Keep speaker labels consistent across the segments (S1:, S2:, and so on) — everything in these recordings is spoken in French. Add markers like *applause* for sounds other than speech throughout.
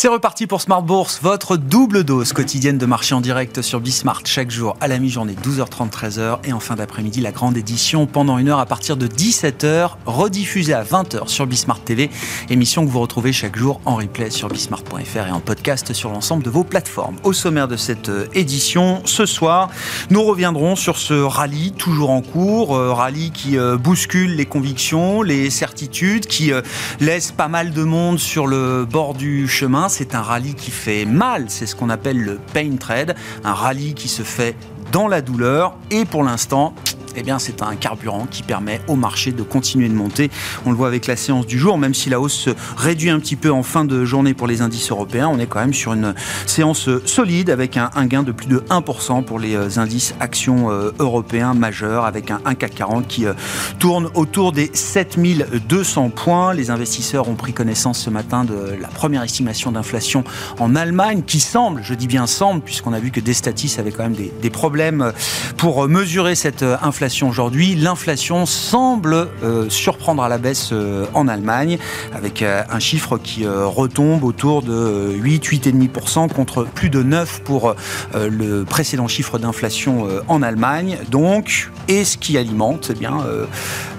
S1: C'est reparti pour Smart Bourse, votre double dose quotidienne de marché en direct sur Bismart chaque jour à la mi-journée 12h30 13h et en fin d'après-midi la grande édition pendant une heure à partir de 17h rediffusée à 20h sur Bismart TV, émission que vous retrouvez chaque jour en replay sur bismart.fr et en podcast sur l'ensemble de vos plateformes. Au sommaire de cette euh, édition, ce soir, nous reviendrons sur ce rallye toujours en cours, euh, rallye qui euh, bouscule les convictions, les certitudes, qui laisse pas mal de monde sur le bord du chemin c'est un rallye qui fait mal, c'est ce qu'on appelle le pain trade, un rallye qui se fait dans la douleur et pour l'instant, eh bien, c'est un carburant qui permet au marché de continuer de monter. On le voit avec la séance du jour, même si la hausse se réduit un petit peu en fin de journée pour les indices européens, on est quand même sur une séance solide avec un, gain de plus de 1% pour les euh, indices actions euh, européens majeurs, avec un, CAC 40 qui euh, tourne autour des 7200 points. Les investisseurs ont pris connaissance ce matin de la première estimation d'inflation en Allemagne, qui semble, je dis bien semble, puisqu'on a vu que Destatis avait quand même des problèmes pour mesurer cette inflation aujourd'hui. L'inflation semble euh, surprendre à la baisse euh, en Allemagne, avec euh, un chiffre qui retombe autour de 8, 8,5% contre plus de 9 pour le précédent chiffre d'inflation en Allemagne. Donc, et ce qui alimente eh bien,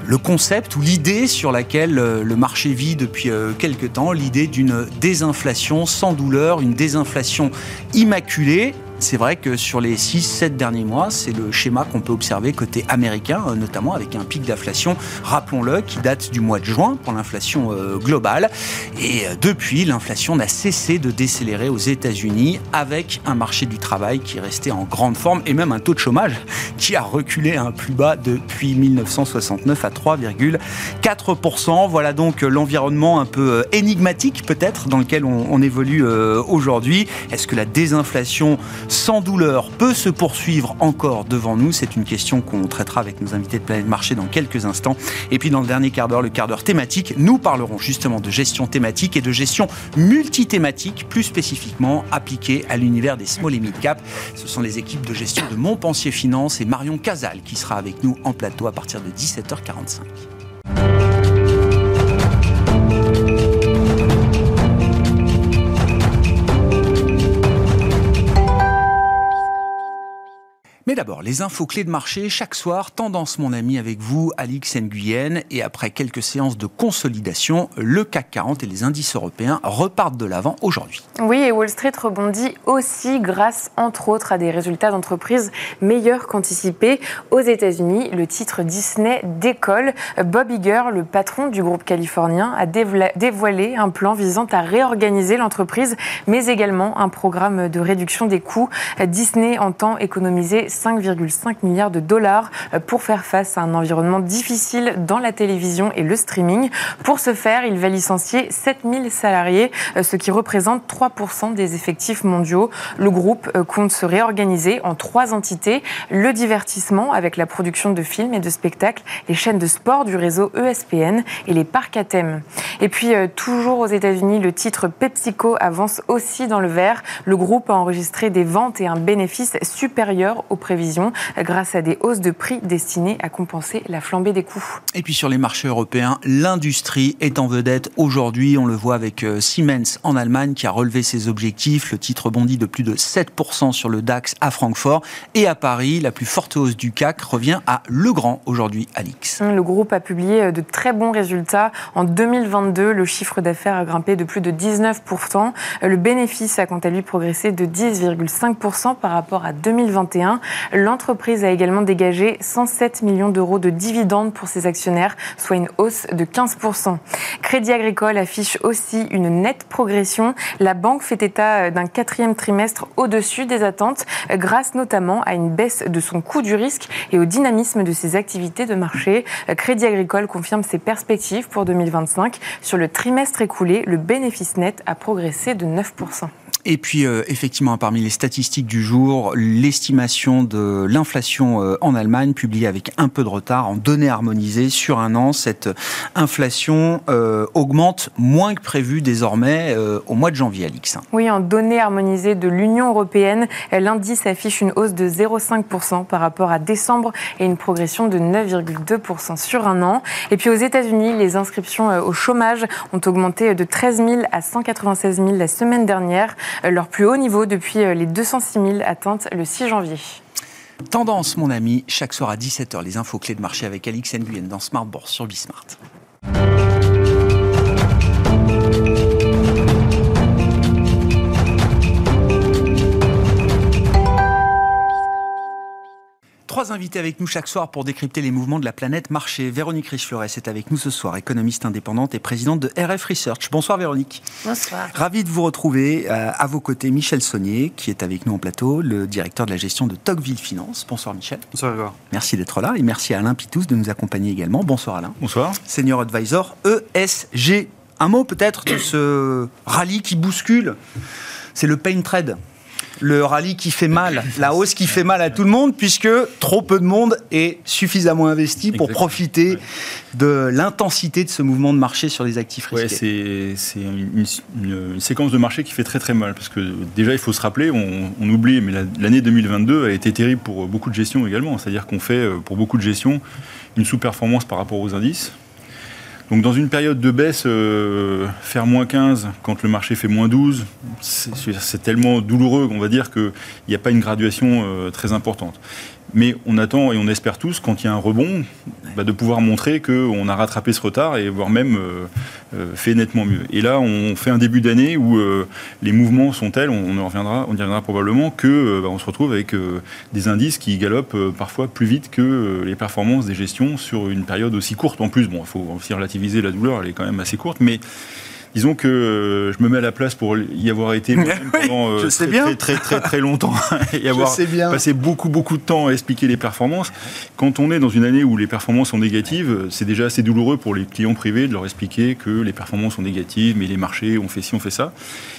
S1: le concept ou l'idée sur laquelle le marché vit depuis quelques temps, l'idée d'une désinflation sans douleur, une désinflation immaculée c'est vrai que sur les 6-7 derniers mois, c'est le schéma qu'on peut observer côté américain, euh, notamment avec un pic d'inflation, rappelons-le, qui date du mois de juin pour l'inflation euh, globale. Et euh, depuis, l'inflation n'a cessé de décélérer aux États-Unis avec un marché du travail qui est resté en grande forme et même un taux de chômage qui a reculé à un plus bas depuis 1969 à 3,4%. Voilà donc l'environnement un peu énigmatique peut-être dans lequel on, on évolue aujourd'hui. Est-ce que la désinflation sans douleur peut se poursuivre encore devant nous C'est une question qu'on traitera avec nos invités de Planète Marché dans quelques instants. Et puis dans le dernier quart d'heure, le quart d'heure thématique, nous parlerons justement de gestion thématique et de gestion multithématique, plus spécifiquement appliquée à l'univers des small et mid cap. Ce sont les équipes de gestion de Montpensier Finance et Marion Casal qui sera avec nous en plateau à partir de 17h45. Mais d'abord, les infos clés de marché chaque soir, tendance mon ami avec vous, Alix Nguyen. Et après quelques séances de consolidation, le CAC 40 et les indices européens repartent de l'avant aujourd'hui.
S2: Oui, et Wall Street rebondit aussi grâce, entre autres, à des résultats d'entreprise meilleurs qu'anticipés. Aux États-Unis, le titre Disney décolle. Bob Iger, le patron du groupe californien, a dévoilé un plan visant à réorganiser l'entreprise, mais également un programme de réduction des coûts. Disney entend économiser 5,5 milliards de dollars euh, pour faire face à un environnement difficile dans la télévision et le streaming. Pour ce faire, il va licencier 7000 salariés, euh, ce qui représente 3% des effectifs mondiaux. Le groupe euh, compte se réorganiser en trois entités. Le divertissement avec la production de films et de spectacles, les chaînes de sport du réseau ESPN et les parcs à thème. Et puis, toujours aux États-Unis, le titre PepsiCo avance aussi dans le vert. Le groupe a enregistré des ventes et un bénéfice supérieur aux prévisions grâce à des hausses de prix destinées à compenser la flambée des coûts.
S1: Et puis sur les marchés européens, l'industrie est en vedette aujourd'hui. On le voit avec euh, Siemens en Allemagne qui a relevé ses objectifs. Le titre bondit de plus de 7% sur le DAX à Francfort. Et à Paris, la plus forte hausse du CAC revient à Legrand aujourd'hui, Alix.
S2: Le groupe a publié euh, de très bons résultats. En 2022, le chiffre d'affaires a grimpé de plus de 19%. Le bénéfice a quant à lui progressé de 10,5% par rapport à 2021. L'entreprise a également dégagé 107 millions d'euros de dividendes pour ses actionnaires, soit une hausse de 15%. Crédit Agricole affiche aussi une nette progression. La banque fait état d'un quatrième trimestre au-dessus des attentes, grâce notamment à une baisse de son coût du risque et au dynamisme de ses activités de marché. Crédit Agricole confirme ses perspectives pour 2025. Sur le trimestre écoulé, le bénéfice net a progressé de 9%.
S1: Et puis, euh, effectivement, parmi les statistiques du jour, l'estimation de l'inflation euh, en Allemagne, publiée avec un peu de retard, en données harmonisées sur un an, cette inflation euh, augmente moins que prévu désormais au mois de janvier, Alix.
S2: Oui, en données harmonisées de l'Union européenne, l'indice affiche une hausse de 0,5% par rapport à décembre et une progression de 9,2% sur un an. Et puis aux États-Unis, les inscriptions au chômage ont augmenté de 13 000 à 196 000 la semaine dernière leur plus haut niveau depuis euh, les 206 000 atteintes le 6 janvier.
S1: Tendance, mon ami, chaque soir à 17h, les infos clés de marché avec Alix Nguyen dans Smart Bourse sur Bismart. Trois invités avec nous chaque soir pour décrypter les mouvements de la planète marché. Véronique Riche-Flores est avec nous ce soir, économiste indépendante et présidente de RF Research. Bonsoir Véronique.
S3: Bonsoir.
S1: Ravi de vous retrouver. Euh, à vos côtés, Michel Saunier, qui est avec nous en plateau, le directeur de la gestion de Tocqueville Finance. Bonsoir Michel.
S4: Bonsoir
S1: Merci d'être là et merci à Alain Pitous de nous accompagner également. Bonsoir Alain.
S4: Bonsoir.
S1: Senior Advisor ESG. Un mot peut-être de ce rallye qui bouscule. C'est le pain trade le rallye qui fait mal, la hausse qui fait mal à tout le monde, puisque trop peu de monde est suffisamment investi pour profiter de l'intensité de ce mouvement de marché sur les actifs
S4: risqués. c'est une, séquence de marché qui fait très très mal, parce que déjà il faut se rappeler, on, on oublie, mais l'année 2022 a été terrible pour beaucoup de gestions également, c'est-à-dire qu'on fait euh, pour beaucoup de gestions une sous-performance par rapport aux indices. Donc dans une période de baisse, euh, faire moins 15 quand le marché fait moins 12, c'est tellement douloureux qu'on va dire qu'il n'y a pas une graduation euh, très importante. Mais on attend et on espère tous, quand il y a un rebond, bah, de pouvoir montrer qu'on a rattrapé ce retard et voire même euh, euh, fait nettement mieux. Et là, on fait un début d'année où euh, les mouvements sont tels, on, en reviendra, on y reviendra probablement, que bah, on se retrouve avec des indices qui galopent parfois plus vite que les performances des gestions sur une période aussi courte. En plus, bon, il faut aussi relativiser la douleur, elle est quand même assez courte, mais Disons que euh, je me mets à la place pour y avoir été *laughs* pendant
S1: euh, très,
S4: très, très, très, longtemps *laughs* et avoir passé beaucoup, beaucoup de temps à expliquer les performances. Quand on est dans une année où les performances sont négatives, c'est déjà assez douloureux pour les clients privés de leur expliquer que les performances sont négatives, mais les marchés ont fait ci, on fait ça.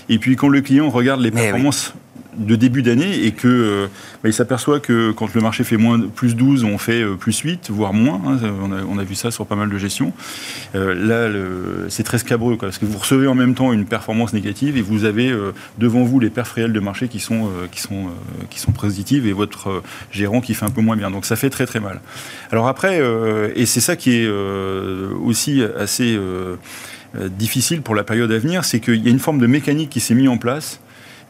S4: Et puis quand le client regarde les performances de début d'année et que euh, bah, il s'aperçoit que quand le marché fait moins plus 12, on fait euh, plus 8, voire moins. Hein, on, a, vu ça sur pas mal de gestions. Euh, là, c'est très scabreux parce que vous recevez en même temps une performance négative et vous avez devant vous les perfs réels de marché qui sont, qui, sont, qui sont positives et votre gérant qui fait un peu moins bien. Donc ça fait très très mal. Alors après, et c'est ça qui est aussi assez difficile pour la période à venir, c'est qu'il y a une forme de mécanique qui s'est mise en place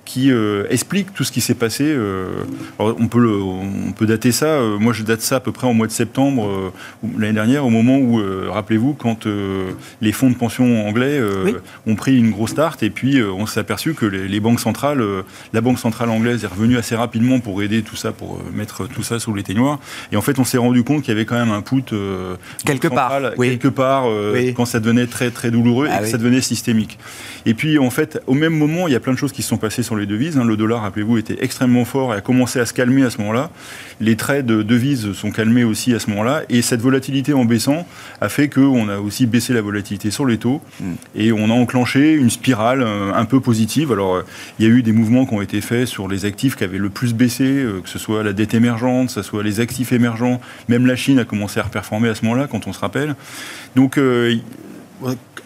S4: qui euh, explique tout ce qui s'est passé. Euh, on, peut le, on peut dater ça, euh, moi je date ça à peu près au mois de septembre l'année dernière, au moment où, rappelez-vous, quand les fonds de pension anglais ont pris une grosse start et puis on s'est aperçu que les, banques centrales, la banque centrale anglaise est revenue assez rapidement pour aider tout ça, pour mettre tout ça sous l'éteignoir. Et en fait, on s'est rendu compte qu'il y avait quand même un put
S1: quelque part,
S4: quelque part quand ça devenait très très douloureux et ah que ça devenait systémique. Et puis en fait, au même moment, il y a plein de choses qui se sont passées sur les devises. Hein. Le dollar, rappelez-vous, était extrêmement fort et a commencé à se calmer à ce moment-là. Les traits de devises sont calmés aussi à ce moment-là. Et cette volatilité en baissant a fait qu'on a aussi baissé la volatilité sur les taux. Mm. Et on a enclenché une spirale euh, un peu positive. Alors, euh, il y a eu des mouvements qui ont été faits sur les actifs qui avaient le plus baissé, euh, que ce soit la dette émergente, que ce soit les actifs émergents. Même la Chine a commencé à reperformer à ce moment-là, quand on se rappelle. Donc,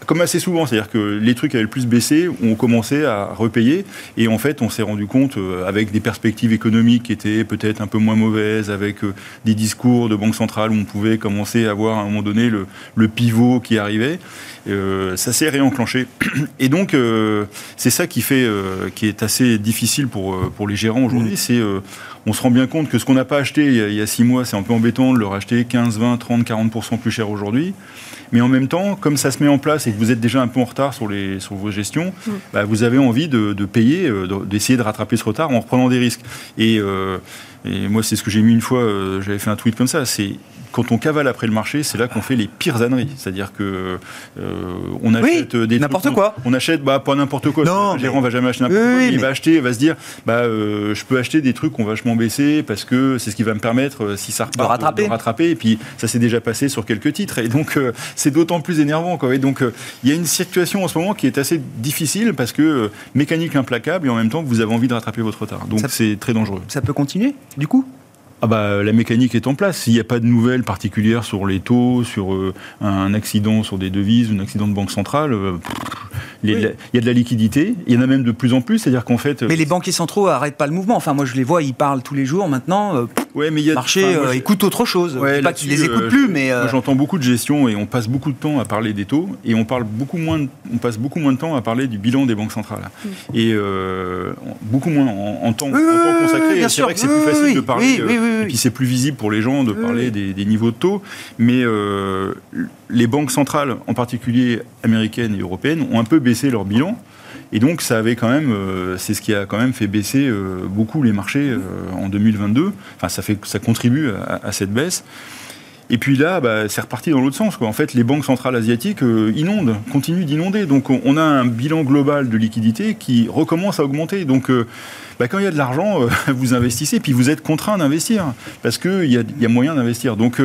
S4: comme assez souvent, c'est-à-dire que les trucs avaient le plus baissé, ont commencé à repayer, et en fait, on s'est rendu compte, euh, avec des perspectives économiques qui étaient peut-être un peu moins mauvaises, avec euh, des discours de banque centrale où on pouvait commencer à voir à un moment donné le, pivot qui arrivait, euh, ça s'est réenclenché. *clears throat* Et donc, c'est ça qui fait, qui est assez difficile pour, pour les gérants aujourd'hui, mmh. c'est on se rend bien compte que ce qu'on n'a pas acheté il y, a, six mois, c'est un peu embêtant de le racheter 15, 20, 30, 40% plus cher aujourd'hui. Mais en même temps, comme ça se met en place et que vous êtes déjà un peu en retard sur, les, sur vos gestions, mm. bah, vous avez envie de, payer, euh, d'essayer de rattraper ce retard en reprenant des risques. Et, euh, et moi, c'est ce que j'ai mis une fois, euh, j'avais fait un tweet comme ça, c'est quand on cavale après le marché, c'est là qu'on fait les pires âneries. C'est-à-dire que on achète des
S1: n'importe quoi.
S4: On, achète bah, pas n'importe quoi. Non, le gérant va jamais acheter n'importe quoi. il va acheter, il va se dire bah je peux acheter des trucs qui ont vachement baissé parce que c'est ce qui va me permettre si ça repart
S1: de rattraper.
S4: De rattraper. Et puis ça s'est déjà passé sur quelques titres et donc c'est d'autant plus énervant. Quoi. Et donc il y a une situation en ce moment qui est assez difficile parce que mécanique implacable et en même temps que vous avez envie de rattraper votre retard. Donc c'est très dangereux.
S1: Ça peut continuer du coup?
S4: Ah bah, la mécanique est en place. S'il n'y a pas de nouvelles particulières sur les taux, sur euh, un accident sur des devises, un accident de banque centrale, euh, il y a de la liquidité. Il y en a même de plus en plus. C'est-à-dire qu'en fait.
S1: Mais les banquiers centraux n'arrêtent pas le mouvement. Enfin, moi, je les vois, ils parlent tous les jours. Maintenant, euh, ouais, mais y a, marché écoute autre chose. Ouais, pas qu'ils les écoutent plus, mais.
S4: J'entends beaucoup de gestion et on passe beaucoup de temps à parler des taux et on, parle beaucoup moins on passe beaucoup moins de temps à parler du bilan des banques centrales. Mm. Et beaucoup moins en, temps, consacré. C'est vrai que c'est plus facile de parler et puis c'est plus visible pour les gens de parler des, niveaux de taux. Mais euh, les banques centrales, en particulier américaines et européennes, ont un peu baissé leur bilan. Et donc, ça avait quand même, euh, c'est ce qui a quand même fait baisser euh, beaucoup les marchés en 2022. Enfin, ça, fait, ça contribue à cette baisse. Et puis là, bah, c'est reparti dans l'autre sens. Quoi. En fait, les banques centrales asiatiques euh, inondent, continuent d'inonder. Donc on a un bilan global de liquidité qui recommence à augmenter. Donc euh, bah, quand il y a de l'argent, euh, *laughs* vous investissez, puis vous êtes contraint d'investir, parce qu'il y a, y a moyen d'investir. Donc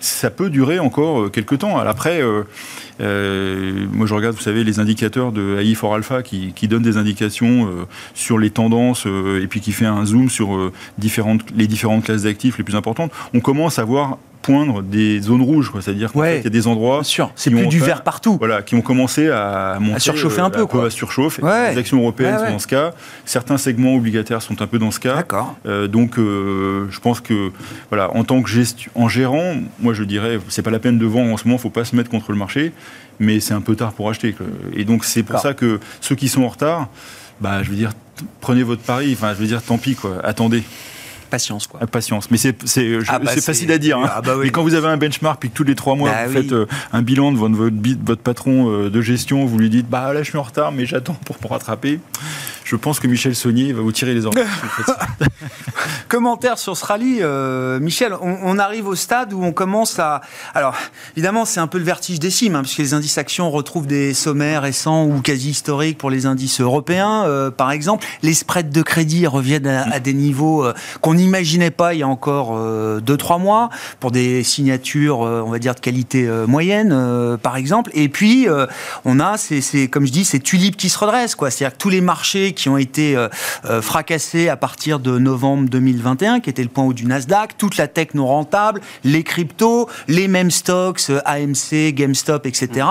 S4: ça peut durer encore quelques temps. Après, moi je regarde, vous savez, les indicateurs de AI for Alpha qui, qui donnent des indications sur les tendances et puis qui fait un zoom sur différentes, les différentes classes d'actifs les plus importantes. On commence à voir poindre des zones rouges, c'est-à-dire qu'il y a des endroits.
S1: c'est plus du vert partout.
S4: Voilà, qui ont commencé à monter. À
S1: surchauffer un peu, quoi.
S4: À surchauffer. Les actions européennes sont dans ce cas. Certains segments obligataires sont un peu dans ce cas.
S1: D'accord.
S4: Euh, donc, euh, je pense que, voilà, en tant que en gérant, moi je dirais, c'est pas la peine de vendre en ce moment, faut pas se mettre contre le marché, mais c'est un peu tard pour acheter. Et donc, c'est pour ça que ceux qui sont en retard, bah, je veux dire, prenez votre pari. Enfin, je veux dire, tant pis, quoi. Attendez
S1: patience. Quoi.
S4: Patience. Mais c'est ah bah facile à dire. Hein. Ah bah Mais quand vous avez un benchmark, puis que tous les trois mois, bah vous faites euh, un bilan de votre, votre, patron euh, de gestion, vous lui dites bah là je suis en retard, mais j'attends pour me rattraper. Je pense que Michel Saunier va vous tirer les oreilles. *laughs*
S1: Commentaire sur ce rallye, euh, Michel. On, arrive au stade où on commence à. Alors, évidemment, c'est un peu le vertige des cimes, hein, puisque les indices actions retrouvent des sommaires récents ou quasi historiques pour les indices européens, euh, par exemple. Les spreads de crédit reviennent à, des niveaux euh, qu'on n'imaginait pas il y a encore 2-3 mois, pour des signatures, on va dire, de qualité moyenne, par exemple. Et puis, on a, c'est comme je dis, ces tulipes qui se redressent. C'est-à-dire que tous les marchés qui ont été euh, euh, fracassés à partir de novembre 2021, qui était le point haut du Nasdaq, toute la tech non rentable, les cryptos, les mêmes stocks, euh, AMC, GameStop, etc.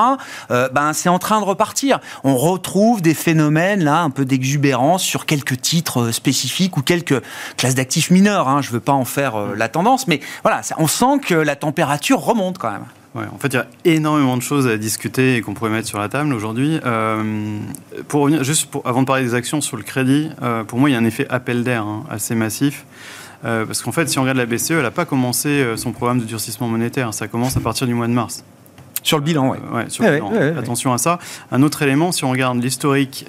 S1: ben c'est en train de repartir. On retrouve des phénomènes là, un peu d'exubérance sur quelques titres spécifiques ou quelques classes d'actifs. Hein. Je ne veux pas en faire la tendance, mais voilà, on sent que la température remonte quand même
S3: en fait, il y a énormément de choses à discuter et qu'on pourrait mettre sur la table aujourd'hui. Euh, pour revenir, juste avant de parler des actions sur le crédit, euh, pour moi, il y a un effet appel d'air hein, assez massif. Euh, parce qu'en fait, si on regarde la BCE, elle n'a pas commencé son programme de durcissement monétaire. Ça commence à partir du mois de mars.
S1: Sur le bilan,
S3: oui. Ouais, sur le bilan. Attention à ça. Un autre élément, si on regarde l'historique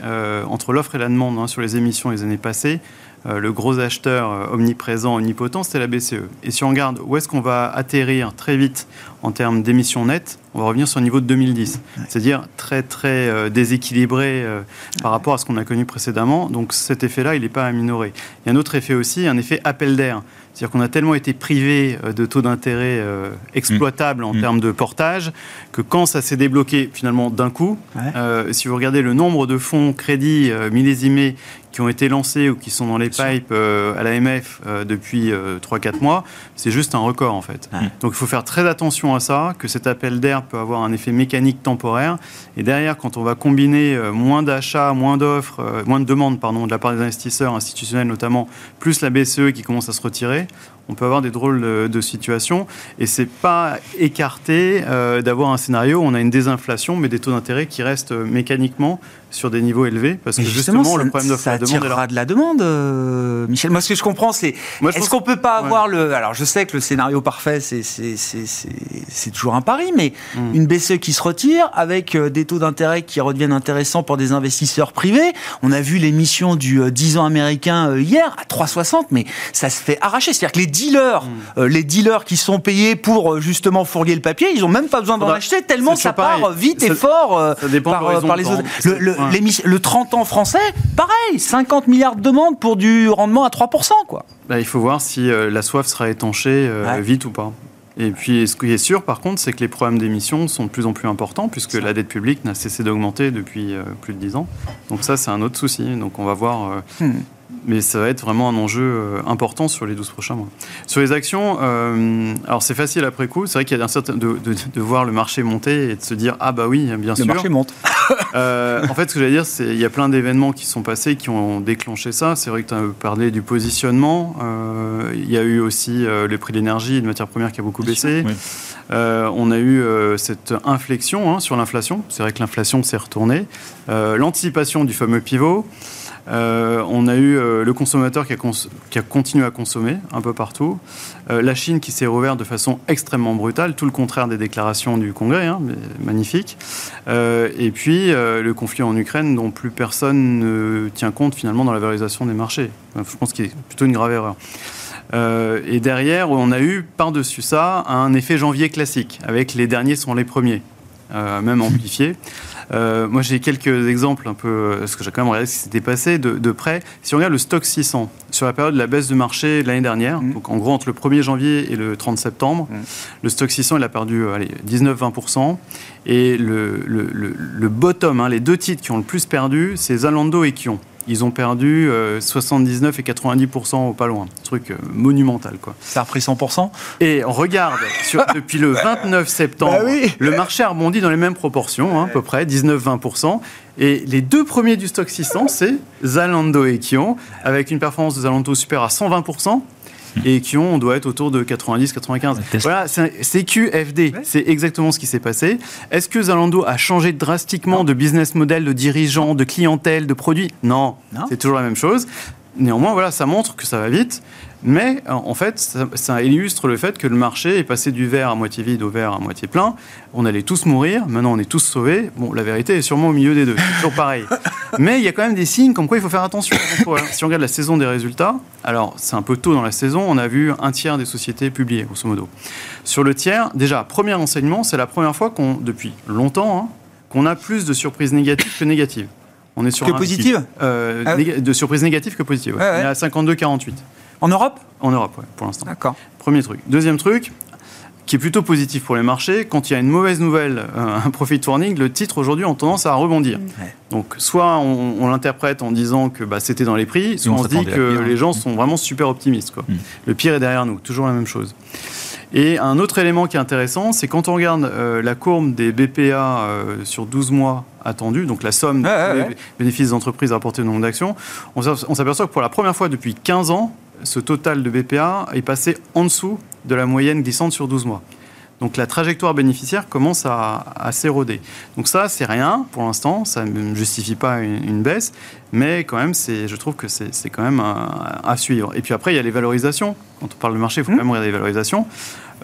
S3: entre l'offre et la demande hein, sur les émissions les années passées, euh, le gros acheteur euh, omniprésent, omnipotent, c'était la BCE. Et si on regarde où est-ce qu'on va atterrir très vite en termes d'émissions nettes, on va revenir sur le niveau de 2010. C'est-à-dire très, très euh, déséquilibré par rapport à ce qu'on a connu précédemment. Donc cet effet-là, il n'est pas à minorer. Il y a un autre effet aussi, un effet appel d'air. C'est-à-dire qu'on a tellement été privé de taux d'intérêt exploitables en mm. termes de portage que quand ça s'est débloqué finalement d'un coup, si vous regardez le nombre de fonds crédits millésimés qui ont été lancés ou qui sont dans les pipes euh, à l'AMF euh, depuis 3-4 euh, mois, c'est juste un record en fait. Donc il faut faire très attention à ça, que cet appel d'air peut avoir un effet mécanique temporaire. Et derrière, quand on va combiner moins d'achats, moins d'offres, moins de demandes pardon, de la part des investisseurs institutionnels notamment, plus la BCE qui commence à se retirer, on peut avoir des drôles de, situations. Et c'est pas écarté d'avoir un scénario où on a une désinflation, mais des taux d'intérêt qui restent mécaniquement sur des niveaux élevés parce que justement, le problème de
S1: la demande est de la demande, euh, Michel. Moi, ce que je comprends, c'est est-ce qu'on peut pas avoir le. Alors, je sais que le scénario parfait, c'est toujours un pari, mais hmm. une BCE qui se retire avec euh, des taux d'intérêt qui redeviennent intéressants pour des investisseurs privés. On a vu l'émission du 10 euh, ans américain hier à 3,60, mais ça se fait arracher. C'est-à-dire que les dealers, hmm. les dealers qui sont payés pour justement fourguer le papier, ils ont même pas besoin d'en acheter tellement ça part vite et fort par, par les autres. Le, le 30 ans français, pareil, 50 milliards de demandes pour du rendement à 3%. Quoi.
S3: Bah, il faut voir si euh, la soif sera étanchée euh, vite ou pas. Et puis, ce qui est sûr, par contre, c'est que les problèmes d'émissions sont de plus en plus importants, puisque la dette publique n'a cessé d'augmenter depuis euh, plus de 10 ans. Donc ça, c'est un autre souci. Donc on va voir hmm mais ça va être vraiment un enjeu euh, important sur les 12 prochains mois. Sur les actions, euh, alors c'est facile après coup, c'est vrai qu'il y a un certain de, de, voir le marché monter et de se dire ah bah oui, bien sûr.
S1: Le marché monte. *laughs*
S3: Euh, en fait, ce que j'allais dire, c'est il y a plein d'événements qui sont passés qui ont déclenché ça. C'est vrai que tu as parlé du positionnement. il y a eu aussi le prix de l'énergie et de matières premières qui a beaucoup baissé. on a eu cette inflexion hein, sur l'inflation. C'est vrai que l'inflation s'est retournée. L'anticipation du fameux pivot. Euh, on a eu euh, le consommateur qui a, continué à consommer un peu partout. Euh, la Chine qui s'est rouverte de façon extrêmement brutale, tout le contraire des déclarations du Congrès, hein, magnifique. et puis le conflit en Ukraine dont plus personne ne tient compte finalement dans la valorisation des marchés. je pense qu'il est plutôt une grave erreur. et derrière, on a eu par-dessus ça un effet janvier classique, avec les derniers sont les premiers, même amplifiés. Euh, moi, j'ai quelques exemples un peu, parce que j'ai quand même regardé ce qui s'était passé de, près. Si on regarde le stock 600, sur la période de la baisse de marché de l'année dernière, mmh. donc en gros entre le 1er janvier et le 30 septembre, mmh. le stock 600, il a perdu 19-20%. Et le, le, bottom, hein, les deux titres qui ont le plus perdu, c'est Zalando et Kion. Ils ont perdu 79 euh, et 90% au pas loin. Truc euh, monumental, quoi.
S1: Ça a repris 100%
S3: Et on regarde, sur, *laughs* depuis le 29 septembre, bah le marché a rebondi dans les mêmes proportions, hein, à peu près, 19-20%. Et les deux premiers du stock 600, c'est Zalando et Kion, avec une performance de Zalando super à 120%, *laughs* et qui ont, on doit être autour de 90-95. Voilà, c'est QFD, c'est exactement ce qui s'est passé. Est-ce que Zalando a changé drastiquement de business model, de dirigeants, de clientèle, de produits Non, c'est toujours la même chose. Néanmoins, voilà, ça montre que ça va vite. Mais en fait, ça, illustre le fait que le marché est passé du verre à moitié vide au verre à moitié plein. On allait tous mourir, maintenant on est tous sauvés. Bon, la vérité est sûrement au milieu des deux, toujours pareil. *laughs* Mais il y a quand même des signes comme quoi il faut faire attention. si on regarde la saison des résultats, alors c'est un peu tôt dans la saison, on a vu un tiers des sociétés publiées, grosso modo. Sur le tiers, déjà, premier enseignement, c'est la première fois qu'on, depuis longtemps, hein, qu'on a plus de surprises négatives que négatives.
S1: On est sur que positives?
S3: Euh, ah De surprises négatives que positives. On est à 52-48.
S1: En Europe?
S3: En Europe, pour l'instant.
S1: D'accord.
S3: Premier truc. Deuxième truc, qui est plutôt positif pour les marchés, quand il y a une mauvaise nouvelle, euh, un profit warning, le titre aujourd'hui a tendance à rebondir. Mm. Donc soit on, l'interprète en disant que bah, c'était dans les prix, soit on, se dit que les gens sont vraiment super optimistes. Quoi. Mm. Le pire est derrière nous, toujours la même chose. Et un autre élément qui est intéressant, c'est quand on regarde euh, la courbe des BPA euh, sur 12 mois attendus, donc la somme des bénéfices des entreprises rapportés au nombre d'actions, on s'aperçoit que pour la première fois depuis 15 ans, ce total de BPA est passé en dessous de la moyenne glissante sur 12 mois. Donc la trajectoire bénéficiaire commence à, s'éroder. Donc ça, c'est rien pour l'instant, ça ne justifie pas une, baisse, mais quand même, je trouve que c'est quand même à, suivre. Et puis après, il y a les valorisations. Quand on parle de marché, il faut mmh. quand même regarder les valorisations.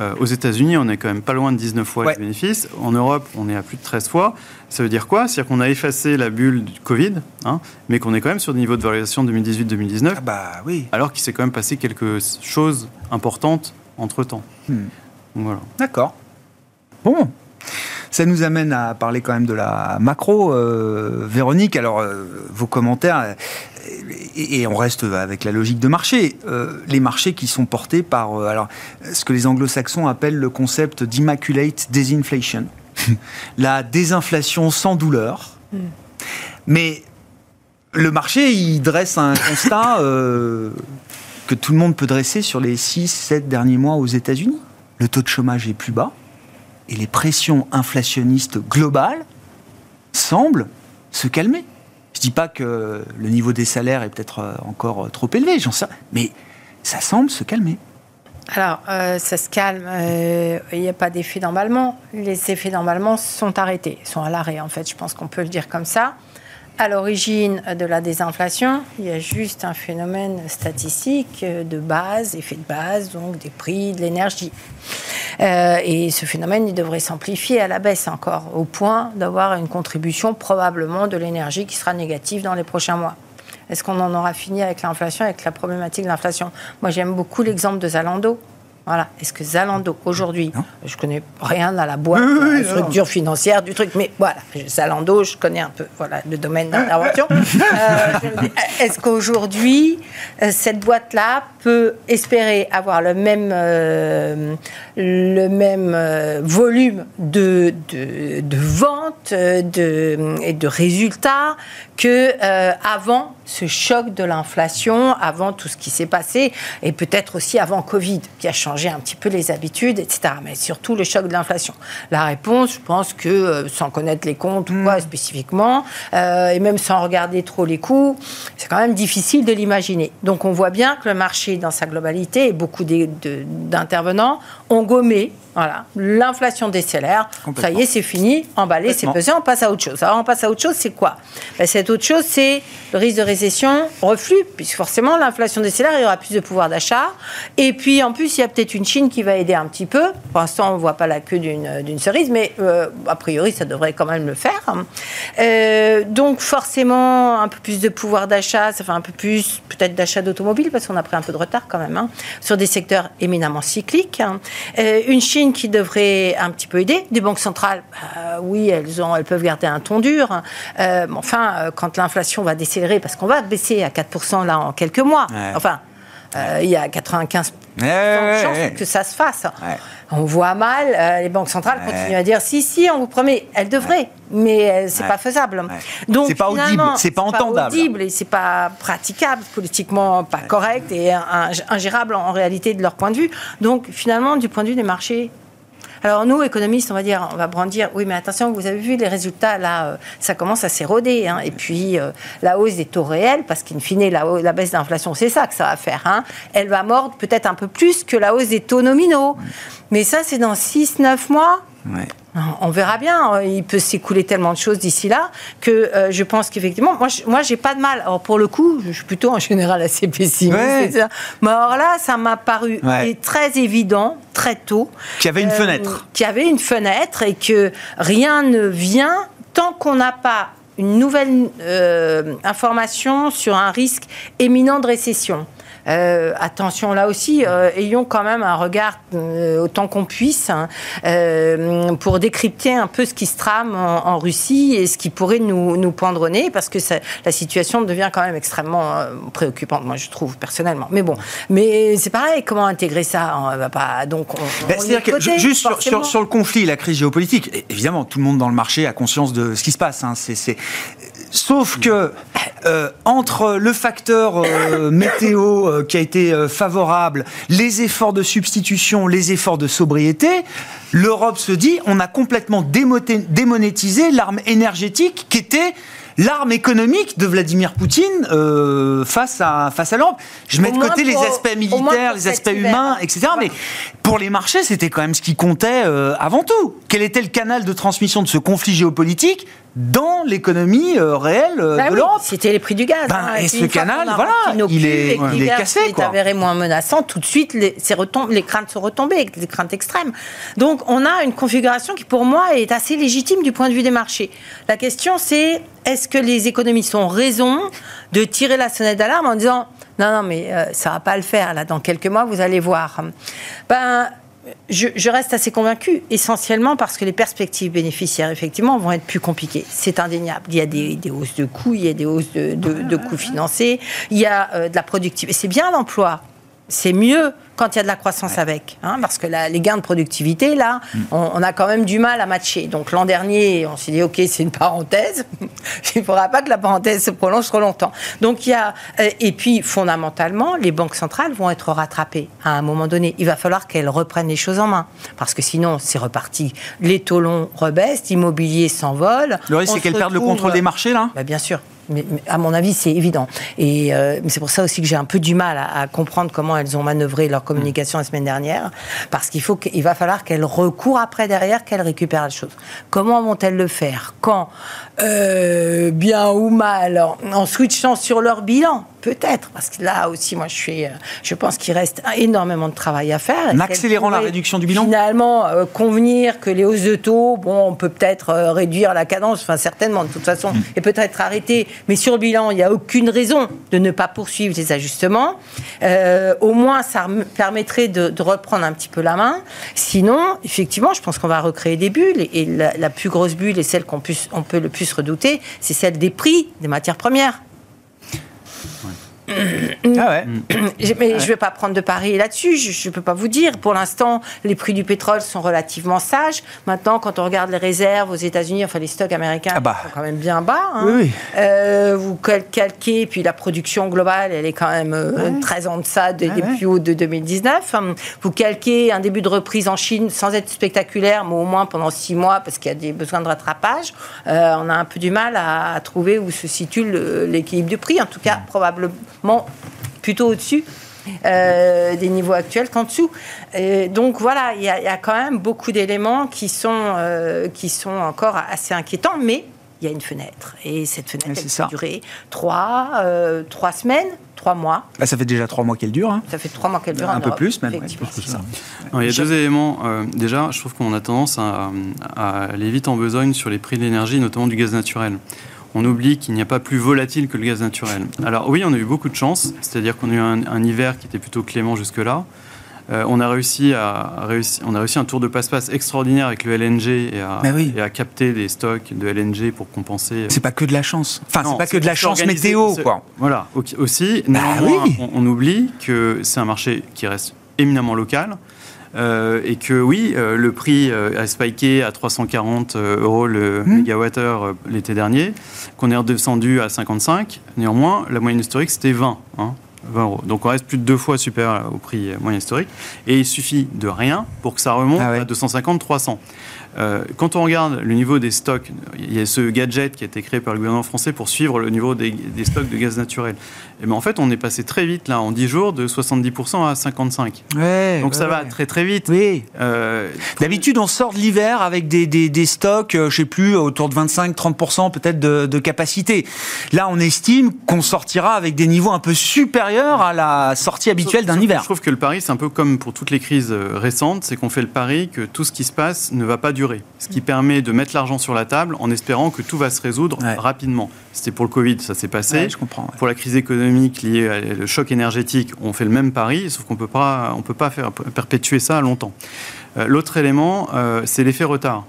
S3: Euh, aux États-Unis, on est quand même pas loin de 19 fois les bénéfices. En Europe, on est à plus de 13 fois. Ça veut dire quoi? C'est-à-dire qu'on a effacé la bulle du Covid, hein, mais qu'on est quand même sur des niveaux de valorisation 2018-2019.
S1: Ah bah oui.
S3: Alors qu'il s'est quand même passé quelque chose importante entre temps. Hmm.
S1: Voilà. D'accord. Bon. Ça nous amène à parler quand même de la macro. Euh, Véronique, alors euh, vos commentaires, et, on reste avec la logique de marché. Euh, les marchés qui sont portés par euh, alors, ce que les anglo-saxons appellent le concept d'immaculate disinflation, *laughs* la désinflation sans douleur. Hmm. Mais le marché, il dresse un constat euh, que tout le monde peut dresser sur les 6-7 derniers mois aux États-Unis. Le taux de chômage est plus bas et les pressions inflationnistes globales semblent se calmer. Je dis pas que le niveau des salaires est peut-être euh, encore euh, trop élevé, j'en sais, mais ça semble se calmer.
S5: Alors, euh, ça se calme. Il n'y a pas d'effet normalement. Les effets normalement sont arrêtés, sont à l'arrêt, en fait. Je pense qu'on peut le dire comme ça. À l'origine de la désinflation. Il y a juste un phénomène statistique de base, effet de base, donc des prix de l'énergie. Euh, et ce phénomène, il devrait s'amplifier à la baisse encore, au point d'avoir une contribution probablement de l'énergie qui sera négative dans les prochains mois. Est-ce qu'on en aura fini avec l'inflation, avec la problématique de l'inflation? Moi, j'aime beaucoup l'exemple de Zalando. Voilà. Est-ce que Zalando, aujourd'hui, je connais rien à la boîte, la structure financière du truc, mais voilà, Zalando, je connais un peu voilà, le domaine *laughs* d'intervention. Euh, est-ce qu'aujourd'hui, euh, cette boîte-là peut espérer avoir le même, euh, le même volume de, de, de ventes de, et de résultats que avant ce choc de l'inflation, avant tout ce qui s'est passé, et peut-être aussi avant Covid, qui a changé un petit peu les habitudes, etc. Mais surtout le choc de l'inflation. La réponse, je pense que, euh, sans connaître les comptes ou quoi hmm. spécifiquement, euh, et même sans regarder trop les coûts, c'est quand même difficile de l'imaginer. Donc on voit bien que le marché, dans sa globalité, et beaucoup d'intervenants ont gommé voilà. L'inflation décélère. Ça y est, c'est fini. Emballé, c'est pesé. On passe à autre chose. Alors, on passe à autre chose, c'est quoi? Ben, Cette autre chose, c'est le risque de récession, reflux, puisque forcément, l'inflation décélère, il y aura plus de pouvoir d'achat. Et puis, en plus, il y a peut-être une Chine qui va aider un petit peu. Pour l'instant, on ne voit pas la queue d'une cerise, mais euh, a priori, ça devrait quand même le faire. Euh, donc, forcément, un peu plus de pouvoir d'achat, ça fait un peu plus peut-être d'achat d'automobiles, parce qu'on a pris un peu de retard quand même, hein, sur des secteurs éminemment cycliques. Euh, une Chine qui devrait un petit peu aider. Des banques centrales, bah, oui, elles, ont, elles peuvent garder un ton dur. Euh, enfin, euh, quand l'inflation va décélérer, parce qu'on va baisser à 4% là en quelques mois, enfin, euh, il y a 95 de chances que ça se fasse. On voit mal, les banques centrales continuent à dire si, si, on vous promet, elles devraient, mais c'est pas faisable.
S1: Donc c'est pas audible, c'est pas entendable.
S5: Pas audible et c'est pas praticable, politiquement pas correct et ingérable en réalité de leur point de vue. Donc finalement, du point de vue des marchés, alors nous, économistes, on va dire, on va brandir, oui, mais attention, vous avez vu les résultats, là, euh, ça commence à s'éroder. Hein. et puis, euh, la hausse des taux réels, parce qu'in fine, la, la baisse d'inflation, c'est ça que ça va faire. Hein. Elle va mordre peut-être un peu plus que la hausse des taux nominaux. Mais ça, c'est dans 6-9 mois. On verra bien. Il peut s'écouler tellement de choses d'ici là que euh, je pense qu'effectivement, moi, je, moi, j'ai pas de mal. Alors pour le coup, je suis plutôt en général assez pessimiste. Mais alors là, ça m'a paru très évident, très tôt,
S1: qu'il y avait une euh, fenêtre,
S5: qu'il y avait une fenêtre et que rien ne vient tant qu'on n'a pas une nouvelle euh, information sur un risque éminent de récession. Euh, attention là aussi, euh, ayons quand même un regard euh, autant qu'on puisse hein, pour décrypter un peu ce qui se trame en, Russie et ce qui pourrait nous, nous pendre au nez, parce que la situation devient quand même extrêmement préoccupante, moi je trouve personnellement. Mais bon, mais c'est pareil, comment intégrer ça On va pas donc.
S1: Ben, c'est-à-dire que juste sur, sur, le conflit, la crise géopolitique, évidemment, tout le monde dans le marché a conscience de ce qui se passe. Hein, c'est Sauf que entre le facteur météo euh, qui a été favorable, les efforts de substitution, les efforts de sobriété, l'Europe se dit on a complètement démonétisé l'arme énergétique qui était l'arme économique de Vladimir Poutine face à face à l'Europe. Je mets de côté les aspects militaires, les aspects humains, etc. Mais pour les marchés, c'était quand même ce qui comptait avant tout. Quel était le canal de transmission de ce conflit géopolitique dans l'économie euh, réelle euh, bah de l'Europe.
S5: C'était les prix du gaz.
S1: Ben, hein. et ce canal, voilà, il est, il est cassé.
S5: Il est avéré moins menaçant. Tout de suite, les, les craintes sont retombées, les craintes extrêmes. Donc, on a une configuration qui, pour moi, est assez légitime du point de vue des marchés. La question, c'est est-ce que les économistes ont raison de tirer la sonnette d'alarme en disant non, non, mais euh, ça va pas le faire. Là, dans quelques mois, vous allez voir. Ben je, reste assez convaincu, essentiellement parce que les perspectives bénéficiaires, effectivement, vont être plus compliquées. C'est indéniable. Il y a des, hausses de coûts, il y a des hausses de, coûts financiers, il y a euh, de la productivité. C'est bien l'emploi, c'est mieux quand il y a de la croissance avec. Hein, parce que les gains de productivité, là, mm. on, a quand même du mal à matcher. Donc l'an dernier, on s'est dit, OK, c'est une parenthèse. *laughs* il ne faudra pas que la parenthèse se prolonge trop longtemps. Donc il y a. Euh, et puis, fondamentalement, les banques centrales vont être rattrapées à un moment donné. Il va falloir qu'elles reprennent les choses en main. Parce que sinon, c'est reparti. Les taux longs rebaissent, l'immobilier s'envole.
S1: Le risque, c'est qu'elles perdent le contrôle des marchés, là?
S5: Bah, Bien sûr. À mon avis, c'est évident. Et euh, c'est pour ça aussi que j'ai un peu du mal à, comprendre comment elles ont manœuvré leur communication la semaine dernière, parce qu'il faut qu'il va falloir qu'elles recourent après derrière, qu'elles récupèrent la chose. Comment vont-elles le faire? Quand euh, Bien ou mal En switchant sur leur bilan? Peut-être, parce que là aussi, moi, je, suis, euh, je pense qu'il reste énormément de travail à faire.
S1: En accélérant la réduction du bilan
S5: Finalement, euh, convenir que les hausses de taux, bon, on peut peut-être euh, réduire la cadence, enfin, certainement, de toute façon, mm. et peut-être arrêter. Mais sur le bilan, il n'y a aucune raison de ne pas poursuivre les ajustements. au moins, ça permettrait de, reprendre un petit peu la main. Sinon, effectivement, je pense qu'on va recréer des bulles. Et, la, plus grosse bulle, et celle qu'on on peut le plus redouter, c'est celle des prix des matières premières. Ah ouais. *coughs* Mais je ne vais pas prendre de pari là-dessus, je ne peux pas vous dire. Pour l'instant, les prix du pétrole sont relativement sages. Maintenant, quand on regarde les réserves aux États-Unis, enfin les stocks américains ah bah. sont quand même bien bas. Hein. Oui, euh, vous calquez, puis la production globale, elle est quand même euh, très en deçà des, plus hauts de 2019. Vous calquez un début de reprise en Chine sans être spectaculaire, mais au moins pendant six mois, parce qu'il y a des besoins de rattrapage. Euh, on a un peu du mal à, à trouver où se situe l'équilibre du prix. En tout cas, probablement plutôt au-dessus. Euh, des niveaux actuels qu'en dessous. donc voilà, il y, a quand même beaucoup d'éléments qui, sont euh, qui sont encore assez inquiétants, mais il y a une fenêtre. Et cette fenêtre, elle peut durer trois, euh, trois semaines, trois mois.
S1: Bah, ça fait déjà trois mois qu'elle dure. Hein.
S5: Ça fait trois mois qu'elle dure.
S1: Un peu plus, même.
S3: il y a deux éléments. déjà, je trouve qu'on a tendance à, à, aller vite en besogne sur les prix de l'énergie, notamment du gaz naturel on oublie qu'il n'y a pas plus volatile que le gaz naturel. Alors oui, on a eu beaucoup de chance, c'est-à-dire qu'on a eu un, hiver qui était plutôt clément jusque-là. Euh, on, a réussi à, on a réussi un tour de passe-passe extraordinaire avec le LNG et à, capter des stocks de LNG pour compenser.
S1: C'est pas que de la chance. Enfin, c'est pas que de la chance météo, quoi.
S3: Voilà, aussi. Bah on, oublie que c'est un marché qui reste éminemment local. Euh, et que oui, euh, le prix euh, a spiké à 340 euros le mmh. mégawattheure l'été dernier, qu'on est redescendu à 55. Néanmoins, la moyenne historique, c'était 20. 20 hein, euros. Donc on reste plus de deux fois supérieur au prix moyen historique. Et il suffit de rien pour que ça remonte ah à 250, 300. Euh, quand on regarde le niveau des stocks, il y a ce gadget qui a été créé par le gouvernement français pour suivre le niveau des, stocks de gaz naturel. Et ben en fait, on est passé très vite, là, en 10 jours, de 70% à 55%. Donc ça va très très vite.
S1: Oui. Euh, D'habitude, on sort de l'hiver avec des, des, stocks, euh, je sais plus, autour de 25-30% peut-être de, de, capacité. Là, on estime qu'on sortira avec des niveaux un peu supérieurs à la sortie habituelle d'un hiver.
S3: Je trouve que le pari, c'est un peu comme pour toutes les crises récentes, c'est qu'on fait le pari que tout ce qui se passe ne va pas durer ce qui permet de mettre l'argent sur la table en espérant que tout va se résoudre rapidement. C'était pour le Covid, ça s'est passé.
S1: je comprends,
S3: Pour la crise économique liée au choc énergétique, on fait le même pari, sauf qu'on ne peut pas faire perpétuer ça longtemps. Euh, l'autre élément, euh, c'est l'effet retard.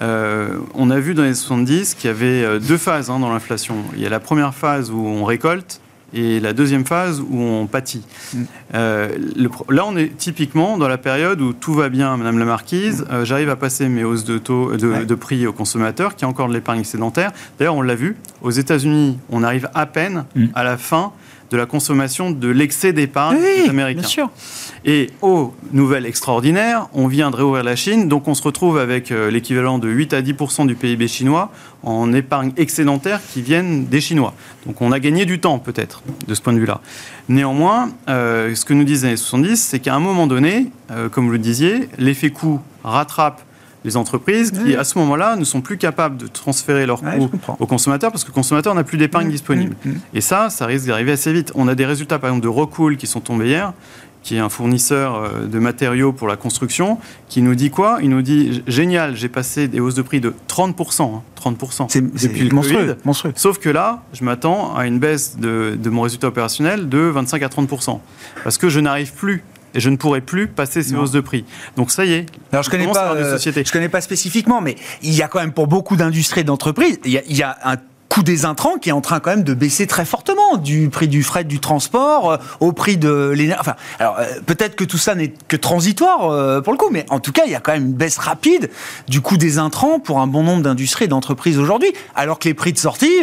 S3: Euh, on a vu dans les 70 qu'il y avait deux phases hein, dans l'inflation. Il y a la première phase où on récolte, et la deuxième phase où on pâtit. Mm. Euh, là, on est typiquement dans la période où tout va bien, Madame la Marquise. Mm. Euh, j'arrive à passer mes hausses de taux de, prix aux consommateurs, qui ont encore de l'épargne excédentaire. D'ailleurs, on l'a vu. Aux États-Unis, on arrive à peine mm. à la fin de la consommation de l'excès d'épargne des Américains. Bien sûr. Et aux nouvelles extraordinaires, on vient de réouvrir la Chine, donc on se retrouve avec euh, l'équivalent de 8 à 10% du PIB chinois en épargne excédentaire qui viennent des Chinois. Donc on a gagné du temps peut-être de ce point de vue-là. Néanmoins, euh, ce que nous disent les années 70, c'est qu'à un moment donné, euh, comme vous le disiez, l'effet coût rattrape les entreprises qui, à ce moment-là, ne sont plus capables de transférer leurs coûts aux consommateurs parce que le consommateur n'a plus d'épargne mmh, disponible. Mmh, mmh. Et ça, ça risque d'arriver assez vite. On a des résultats, par exemple, de Rockwool qui sont tombés hier, qui est un fournisseur euh, de matériaux pour la construction, qui nous dit quoi? Il nous dit génial, j'ai passé des hausses de prix de 30%, 30% hein, c'est, depuis le monstrueux, monstrueux. Sauf que là, je m'attends à une baisse de, de, mon résultat opérationnel de 25 à 30%. Parce que je n'arrive plus et je ne pourrai plus passer ces hausses de prix. Donc ça y est.
S1: Alors je connais pas, euh, je connais pas spécifiquement, mais il y a quand même pour beaucoup d'industries et d'entreprises, il il y a un coût des intrants qui est en train quand même de baisser très fortement, du prix du fret, du transport, euh, au prix de l'énergie. Enfin, alors euh, peut-être que tout ça n'est que transitoire euh, pour le coup, mais en tout cas, il y a quand même une baisse rapide du coût des intrants pour un bon nombre d'industries et d'entreprises aujourd'hui, alors que les prix de sortie,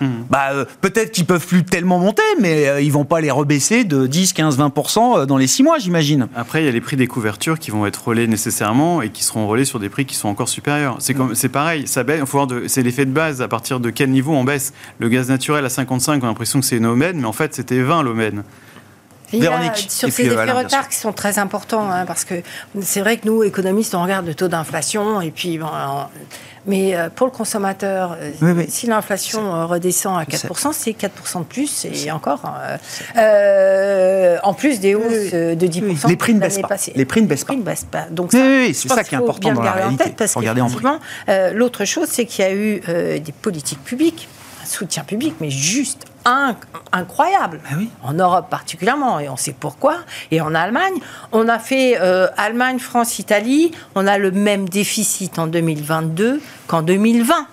S1: hmm. bah, peut-être qu'ils peuvent plus tellement monter, mais ils vont pas les rebaisser de 10, 15, 20% dans les 6 mois, j'imagine.
S3: Après, il y a les prix des couvertures qui vont être relais nécessairement et qui seront relais sur des prix qui sont encore supérieurs. C'est c'est pareil, ça c'est l'effet de base à partir de quel niveau niveaux en baisse. Le gaz naturel à 55, on a l'impression que c'est une omène, mais en fait, c'était 20 l'omène.
S5: Véronique. sur ces effets retards qui sont très importants, hein, parce que c'est vrai que nous, économistes, on regarde le taux d'inflation, et puis, mais euh, pour le consommateur, euh, si l'inflation euh, redescend à 4%, c'est 4% de plus, et encore, en plus des hausses de 10%.
S1: Les prix ne baissent pas. Les prix ne baissent pas.
S5: baissent pas.
S1: Donc, c'est ça qui est important dans la réalité. En tête,
S5: parce l'autre chose, c'est qu'il y a eu des politiques publiques soutien public, mais juste incroyable.
S1: Ah
S5: en Europe particulièrement, et on sait pourquoi. Et en Allemagne, on a fait euh, Allemagne, France, Italie, on a le même déficit en 2022 qu'en 2020.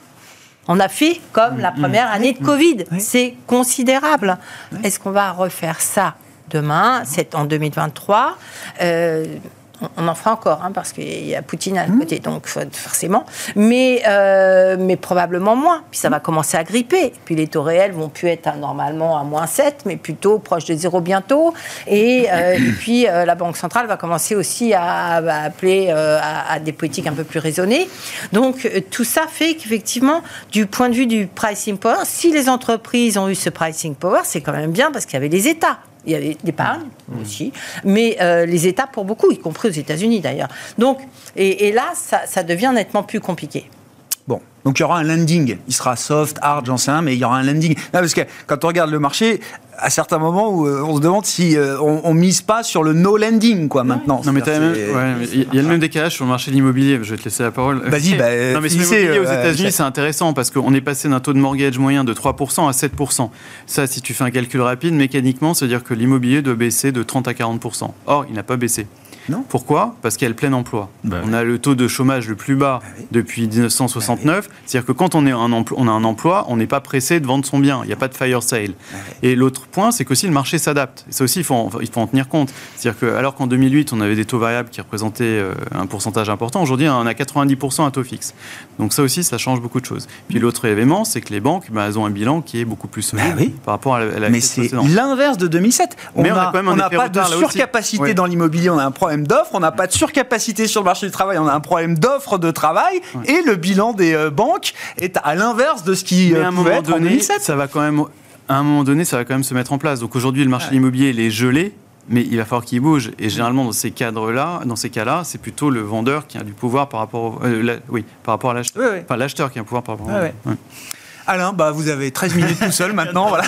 S5: On a fait comme la mm, mm. première année de Covid. C'est considérable. Est-ce qu'on va refaire ça demain? C'est en 2023 on en fera encore, hein, parce qu'il y a Poutine à côté, donc forcément. Mais, euh, mais probablement moins. Puis ça va commencer à gripper. Puis les taux réels vont plus être normalement à moins 7, mais plutôt proche de zéro bientôt. Et, euh, *coughs* puis euh, la Banque centrale va commencer aussi à, appeler à, des politiques un peu plus raisonnées. Donc tout ça fait qu'effectivement, du point de vue du pricing power, si les entreprises ont eu ce pricing power, c'est quand même bien parce qu'il y avait les États il y avait l'épargne mmh. aussi, mais euh, les États pour beaucoup, y compris aux États-Unis d'ailleurs. Donc, et, là, ça devient nettement plus compliqué.
S1: Donc il y aura un landing. Il sera soft, hard, j'en sais rien, mais il y aura un landing. Non, parce que quand on regarde le marché, à certains moments où euh, on se demande si euh, on, mise pas sur le no landing quoi maintenant.
S3: Non mais il y a le même décalage sur le marché de l'immobilier. Je vais te laisser la parole.
S1: Vas-y. Bah,
S3: non mais l'immobilier aux États-Unis c'est intéressant parce qu'on est passé d'un taux de mortgage moyen de 3% à 7%. Ça, si tu fais un calcul rapide, mécaniquement, c'est à dire que l'immobilier doit baisser de 30 à 40%. Or, il n'a pas baissé. Pourquoi? Parce qu'il y a le plein emploi. Bah on a le taux de chômage le plus bas bah depuis 1969. Bah C'est-à-dire que quand on, est un on a un emploi, on n'est pas pressé de vendre son bien. Il n'y a pas de fire sale. Et l'autre point, c'est qu'aussi le marché s'adapte. Ça aussi, il faut, en, il faut en tenir compte. C'est-à-dire que alors qu'en 2008, on avait des taux variables qui représentaient euh, un pourcentage important, aujourd'hui, on a 90% à taux fixe. Donc ça aussi, ça change beaucoup de choses. Puis l'autre élément, c'est que les banques, elles ont un bilan qui est beaucoup plus solide par rapport à la,
S1: Mais c'est l'inverse de 2007. On n'a pas de surcapacité dans l'immobilier, on a un problème d'offres, on n'a pas de surcapacité sur le marché du travail, on a un problème d'offre de travail, et le bilan des euh, banques est à l'inverse de ce qui
S3: euh, à un moment donné, Ça va quand même, à un moment donné, ça va quand même se mettre en place. Donc aujourd'hui, le marché immobilier, il est gelé. Mais il va falloir qu'il bouge. Et généralement, dans ces cadres-là, dans ces cas-là, c'est plutôt le vendeur qui a du pouvoir par rapport, euh, oui, par rapport à l'acheteur. Enfin, l'acheteur qui a un pouvoir par rapport au.
S1: Alain, bah, vous avez 13 minutes tout seul *laughs* maintenant. Voilà.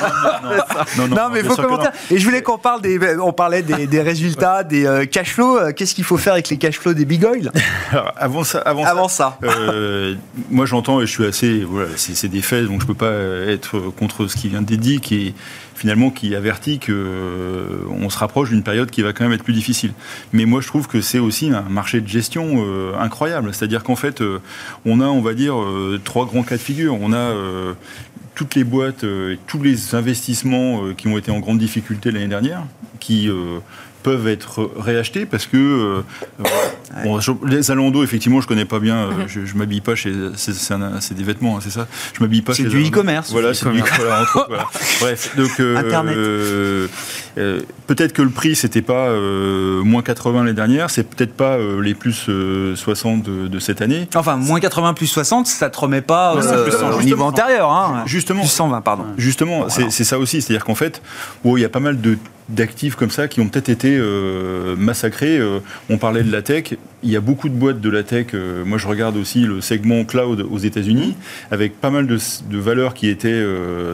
S1: Non, non, non, *laughs* mais il faut commenter. Et je voulais qu'on parle des. On parlait des, résultats, des euh, cash flows. Euh, qu'est-ce qu'il faut faire avec les cash flows des big oil? *laughs*
S4: Avant ça. Avant, ça. Euh, moi, j'entends et je suis assez. Voilà, c'est des faits, donc je ne peux pas être contre ce qui vient d'être dit, qui est finalement qui avertit qu'on euh, se rapproche d'une période qui va quand même être plus difficile. Mais moi, je trouve que c'est aussi un marché de gestion euh, incroyable. C'est-à-dire qu'en fait, euh, on a, on va dire, trois grands cas de figure. On a toutes les boîtes et tous les investissements qui ont été en grande difficulté l'année dernière, qui peuvent être réachetés parce que euh, les Alando effectivement je connais pas bien euh, je, je m'habille pas chez c'est des vêtements hein, c'est ça? Je m'habille pas
S1: c'est du e-commerce
S4: voilà c'est du e-commerce *laughs* bref donc euh, peut-être que le prix c'était pas moins 80 les dernières c'est peut-être pas les plus 60 de, cette année.
S1: Enfin moins 80 plus 60 ça te remet pas au niveau antérieur hein.
S4: justement.
S1: Plus 120 pardon.
S4: Justement c'est ça aussi c'est à dire qu'en fait il y a pas mal de d'actifs comme ça qui ont peut-être été euh, massacrés. Euh, on parlait de la tech. Il y a beaucoup de boîtes de la tech. Euh, moi, je regarde aussi le segment cloud aux États-Unis, avec pas mal de, de valeurs qui étaient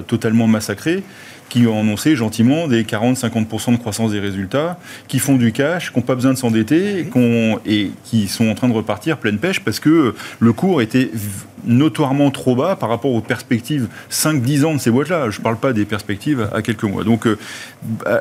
S4: totalement massacrées qui ont annoncé gentiment des 40-50% de croissance des résultats, qui font du cash, qui n'ont pas besoin de s'endetter, et qui sont en train de repartir pleine pêche parce que le cours était notoirement trop bas par rapport aux perspectives 5-10 ans de ces boîtes-là. Je ne parle pas des perspectives à quelques mois. Donc, euh,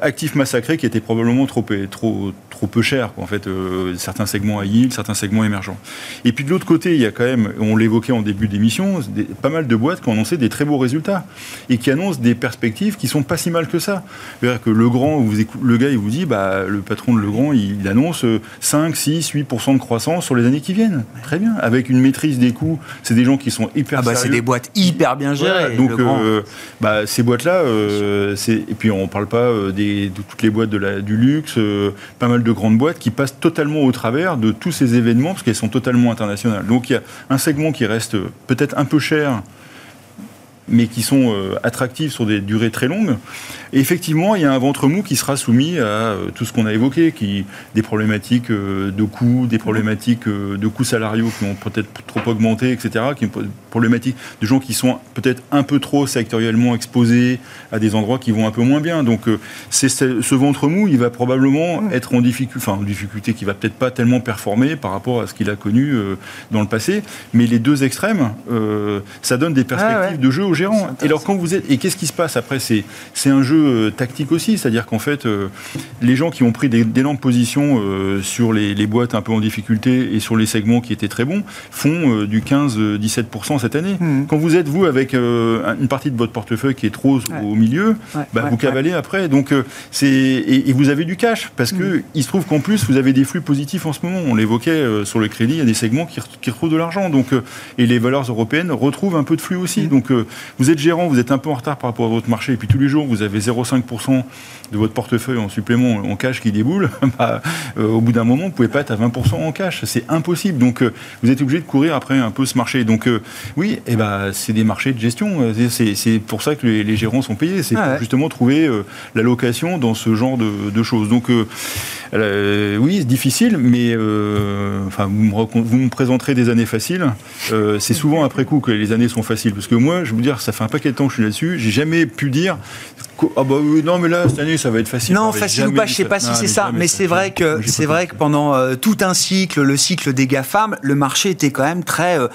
S4: actifs massacrés qui étaient probablement trop, trop, trop peu chers, en fait, euh, certains segments à yield, certains segments émergents. Et puis de l'autre côté, il y a quand même, on l'évoquait en début d'émission, pas mal de boîtes qui ont annoncé des très beaux résultats et qui annoncent des perspectives qui sont pas si mal que ça. C'est-à-dire que Legrand, vous le gars, il vous dit, bah, le patron de Legrand, il, il annonce 5, 6, 8% de croissance sur les années qui viennent. Très bien. Avec une maîtrise des coûts, c'est des gens qui sont hyper
S1: ah bah, C'est des boîtes hyper bien gérées.
S4: donc, euh, bah, ces boîtes-là, euh, et puis on ne parle pas euh, des, de toutes les boîtes de la, du luxe, pas mal de grandes boîtes qui passent totalement au travers de tous ces événements parce qu'elles sont totalement internationales. Donc il y a un segment qui reste peut-être un peu cher mais qui sont euh, attractives sur des durées très longues. Et effectivement, il y a un ventre mou qui sera soumis à euh, tout ce qu'on a évoqué, qui des problématiques euh, de coûts, des problématiques de coûts salariaux qui ont peut-être trop augmenté, etc., qui problématiques de gens qui sont peut-être un peu trop sectoriellement exposés à des endroits qui vont un peu moins bien. Donc, c'est ce ventre mou, il va probablement être en difficulté, enfin en difficulté, qui va peut-être pas tellement performer par rapport à ce qu'il a connu dans le passé. Mais les deux extrêmes, ça donne des perspectives de jeu Et alors quand vous êtes et qu'est-ce qui se passe après C'est c'est un jeu euh, tactique aussi, c'est-à-dire qu'en fait euh, les gens qui ont pris d'énormes positions euh, sur les, boîtes un peu en difficulté et sur les segments qui étaient très bons font du 15-17% cette année. Mmh. Quand vous êtes vous avec une partie de votre portefeuille qui est trop au milieu, bah, vous cavalez après. Donc c'est et, vous avez du cash parce que mmh. il se trouve qu'en plus vous avez des flux positifs en ce moment. On l'évoquait sur le crédit, il y a des segments qui, retrouvent de l'argent. Donc et les valeurs européennes retrouvent un peu de flux aussi. Mmh. Donc vous êtes gérant, vous êtes un peu en retard par rapport à votre marché, et puis tous les jours, vous avez 0,5% de votre portefeuille en supplément en cash qui déboule, *laughs* bah, euh, au bout d'un moment, vous ne pouvez pas être à 20% en cash. C'est impossible. Donc, euh, vous êtes obligé de courir après un peu ce marché. Donc, euh, oui, et eh ben, c'est des marchés de gestion. C'est pour ça que les, gérants sont payés. C'est pour justement trouver l'allocation dans ce genre de, choses. Donc, oui, c'est difficile, mais enfin, vous me, vous, me présenterez des années faciles. c'est souvent après coup que les années sont faciles. Parce que moi, je veux dire, ça fait un paquet de temps que je suis là-dessus. J'ai jamais pu dire ah bah non mais là cette année ça va être facile.
S1: Non facile ou pas, je sais pas si c'est ça, mais c'est vrai que c'est vrai que pendant euh, tout un cycle, le cycle des GAFAM, le marché était quand même très euh,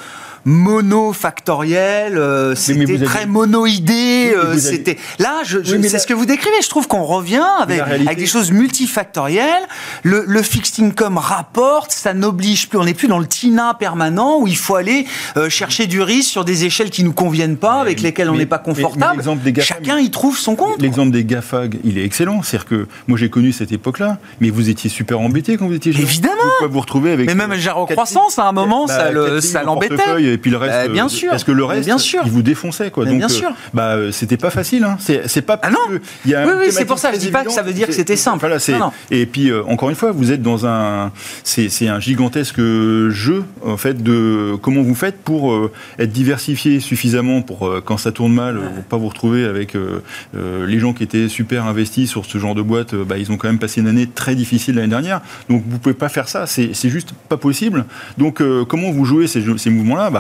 S1: monofactoriel, euh, c'était très monoïdé. Euh, c'était là, je, c'est ce que vous décrivez. Je trouve qu'on revient avec, avec, des choses multifactorielles. Le, le, fixed income rapporte, ça n'oblige plus. On n'est plus dans le TINA permanent où il faut aller euh, chercher du risque sur des échelles qui nous conviennent pas, avec lesquelles on n'est pas confortable. Chacun y trouve son compte.
S4: L'exemple des GAFAG, il est excellent. C'est-à-dire que moi j'ai connu cette époque-là, mais vous étiez super embêté quand vous étiez
S1: jeune. Évidemment.
S4: Vous vous retrouver avec.
S1: Mais même en croissance à un moment, bah, ça l'embêtait
S4: et puis le reste.
S1: Bah, bien euh, sûr.
S4: Parce que le reste,
S1: bien sûr.
S4: il vous défonçait, quoi.
S1: Donc, bien euh, sûr.
S4: bah, euh, c'était pas facile. Hein. C'est pas.
S1: Ah non. Il y a oui, oui, c'est pour ça. Je dis pas que ça veut dire que c'était simple.
S4: Voilà, non, Et puis encore une fois, vous êtes dans un, c'est un gigantesque jeu en fait de comment vous faites pour être diversifié suffisamment pour quand ça tourne mal, ouais. pas vous retrouver avec les gens qui étaient super investis sur ce genre de boîte. Bah, ils ont quand même passé une année très difficile l'année dernière. Donc vous pouvez pas faire ça. C'est juste pas possible. Donc comment vous jouez ces, ces mouvements-là? Bah,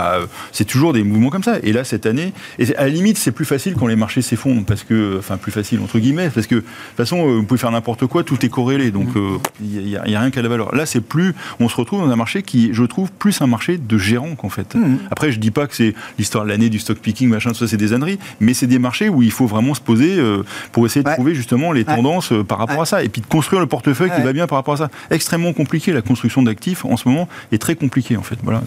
S4: c'est toujours des mouvements comme ça. Et là, cette année, et à la limite, c'est plus facile quand les marchés s'effondrent, parce que, enfin, plus facile entre guillemets, parce que de toute façon, euh, vous pouvez faire n'importe quoi, tout est corrélé, donc il mm. n'y euh, a, rien qu'à la valeur. Là, c'est plus, on se retrouve dans un marché qui, je trouve, plus un marché de gérants qu'en fait. Mm. Après, je dis pas que c'est l'histoire de l'année du stock picking, machin, ça, c'est des âneries, mais c'est des marchés où il faut vraiment se poser euh, pour essayer de trouver justement les tendances par rapport à ça, et puis de construire le portefeuille qui va bien par rapport à ça. Extrêmement compliqué, la construction d'actifs en ce moment est très compliquée en fait. Voilà.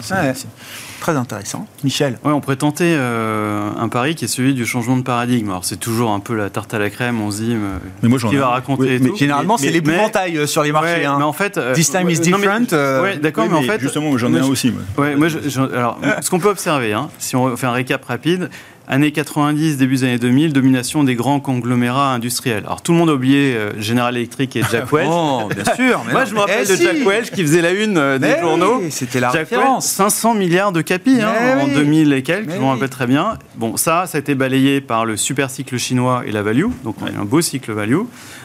S1: Très intéressant. Michel
S3: Ouais, on pourrait tenter euh, un pari qui est celui du changement de paradigme. Alors, c'est toujours un peu la tarte à la crème, on se dit, euh, mais moi, qui va raconter
S1: mais Généralement, c'est l'épouvantail euh, sur les marchés. hein.
S3: Mais en fait.
S1: This time is different.
S3: ouais, d'accord, mais, en fait.
S4: Justement, j'en ai un aussi.
S3: Ouais, moi, alors, ce qu'on peut observer, hein, si on fait un récap rapide, Années 90, début des années 2000, domination des grands conglomérats industriels. Alors tout le monde a oublié euh, General Electric et *laughs* Jack Welch.
S1: oh, bien sûr.
S3: Moi, je me rappelle eh de Jack Welch qui faisait la une euh, des journaux.
S1: C'était la référence.
S3: 500 milliards de capis hein, en 2000 et quelques, je me rappelle très bien. Bon, ça, ça a été balayé par le super cycle chinois et la value. Donc, on a un beau cycle value.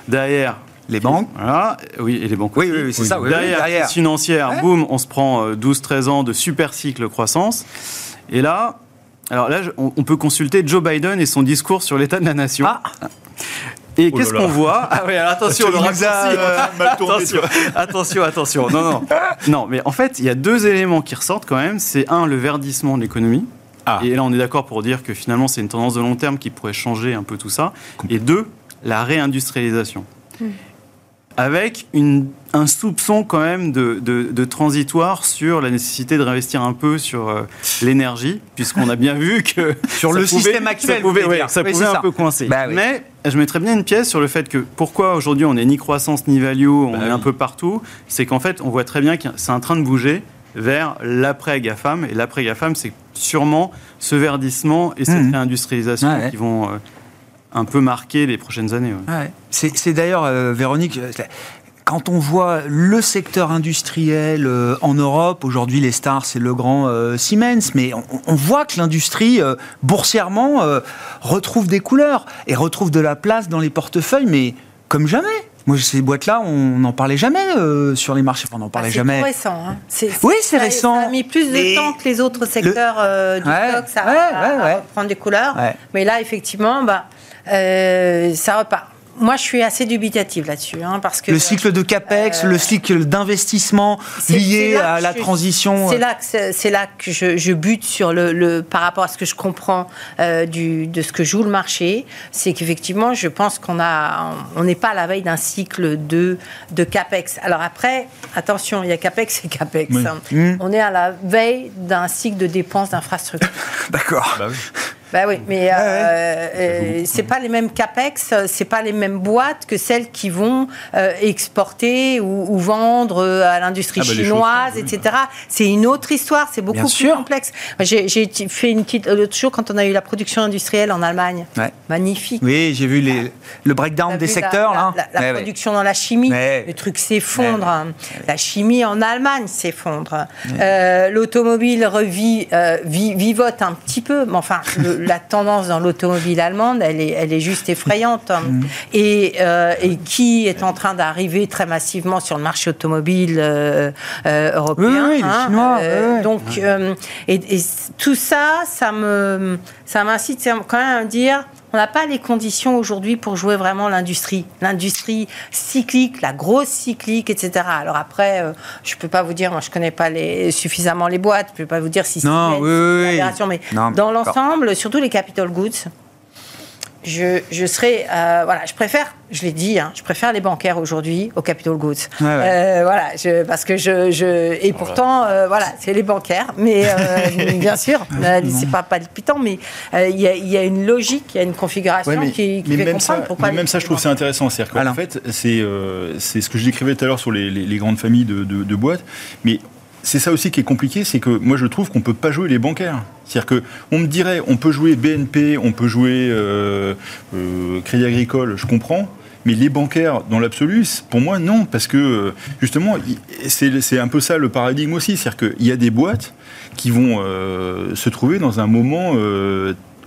S3: Derrière,
S1: les banques
S3: Voilà, oui, et les banques.
S1: Oui, oui, c'est ça.
S3: derrière,
S1: derrière.
S3: financière, boum, on se prend 12-13 euh, ans de super cycle croissance. Et là, alors là, on, peut consulter Joe Biden et son discours sur l'état de la nation. Ah. Et oh qu'est-ce qu'on voit
S1: Ah oui, alors attention, le
S3: euh, *laughs* attention, attention, attention. Non, non. Non, mais en fait, il y a deux éléments qui ressortent quand même. C'est un, le verdissement de l'économie. Ah. Et là, on est d'accord pour dire que finalement, c'est une tendance de long terme qui pourrait changer un peu tout ça. Et deux, la réindustrialisation. Avec un soupçon quand même de, transitoire sur la nécessité de réinvestir un peu sur euh, l'énergie, puisqu'on a bien vu que *laughs*
S1: sur le système actuel,
S3: ça pouvait, ça pouvait un peu coincer. Bah Mais je mettrais bien une pièce sur le fait que pourquoi aujourd'hui on n'est ni croissance ni value, on bah est un peu partout, c'est qu'en fait on voit très bien que c'est en train de bouger vers l'après GAFAM, et l'après GAFAM c'est sûrement ce verdissement et cette mmh. réindustrialisation qui vont... Euh, un peu marqué les prochaines années.
S1: C'est d'ailleurs, euh, Véronique, quand on voit le secteur industriel euh, en Europe, aujourd'hui les stars c'est le grand euh, Siemens, mais on, voit que l'industrie euh, boursièrement retrouve des couleurs et retrouve de la place dans les portefeuilles, mais comme jamais. Moi, ces boîtes-là, on n'en parlait jamais sur les marchés. on n'en parlait ah, jamais.
S5: C'est récent. Hein.
S1: oui, c'est récent.
S5: Ça a mis plus de temps que les autres secteurs du stock, ça à, prendre des couleurs. Mais là, effectivement, bah, ça repart moi, je suis assez dubitative là-dessus, hein, parce que
S1: le cycle de capex, le euh, cycle d'investissement lié à la transition.
S5: C'est euh. là que c'est là que je, bute sur le, par rapport à ce que je comprends euh, du, de ce que joue le marché, c'est qu'effectivement, je pense qu'on a, on n'est pas à la veille d'un cycle de de capex. Alors après, attention, il y a capex et capex. Hein. Mmh. On est à la veille d'un cycle de dépenses d'infrastructures. *laughs*
S1: D'accord.
S5: Bah oui. Bah oui, mais euh, euh, c'est pas les mêmes capex, c'est pas les mêmes boîtes que celles qui vont euh, exporter ou, vendre à l'industrie ah bah, chinoise, etc. C'est une autre histoire, c'est beaucoup plus complexe. J'ai fait une petite l'autre jour quand on a eu la production industrielle en Allemagne, magnifique.
S1: Oui, j'ai vu les, le breakdown des secteurs
S5: la, La, production dans la chimie, le truc s'effondre. La chimie en Allemagne s'effondre. L'automobile revit, vivote un petit peu, mais enfin. Le, la tendance dans l'automobile allemande, elle est, elle est juste effrayante. Mm. Et, euh, et, qui est en train d'arriver très massivement sur le marché automobile euh, euh, européen.
S1: Oui, hein, Chinois,
S5: donc, et, tout ça, ça me, ça m'incite quand même à me dire on n'a pas les conditions aujourd'hui pour jouer vraiment l'industrie. L'industrie cyclique, la grosse cyclique, etc. Alors après, euh, je ne peux pas vous dire, moi je ne connais pas les, suffisamment les boîtes, je ne peux pas vous dire si c'est
S1: une oui,
S5: mais dans l'ensemble, surtout les capital goods, je, je serais, euh, voilà, je préfère, je l'ai dit, hein, je préfère les bancaires aujourd'hui aux capital goods. Euh, voilà, je, parce que je, je et pourtant, euh, voilà, c'est les bancaires, mais *laughs* bien sûr, c'est pas palpitant, mais il y, y, a une logique, il y a une configuration qui, qui fait
S4: même ça, pourquoi. même ça, je trouve c'est intéressant, c'est-à-dire qu'en fait, c'est c'est ce que je décrivais tout à l'heure sur les, les, les, grandes familles de, de, de boîtes, mais c'est ça aussi qui est compliqué, c'est que moi je trouve qu'on ne peut pas jouer les bancaires. C'est-à-dire qu'on me dirait, on peut jouer BNP, on peut jouer euh, euh, Crédit Agricole, je comprends, mais les bancaires, dans l'absolu, pour moi, non, parce que euh, justement, c'est un peu ça le paradigme aussi. C'est-à-dire qu'il y a des boîtes qui vont se trouver dans un moment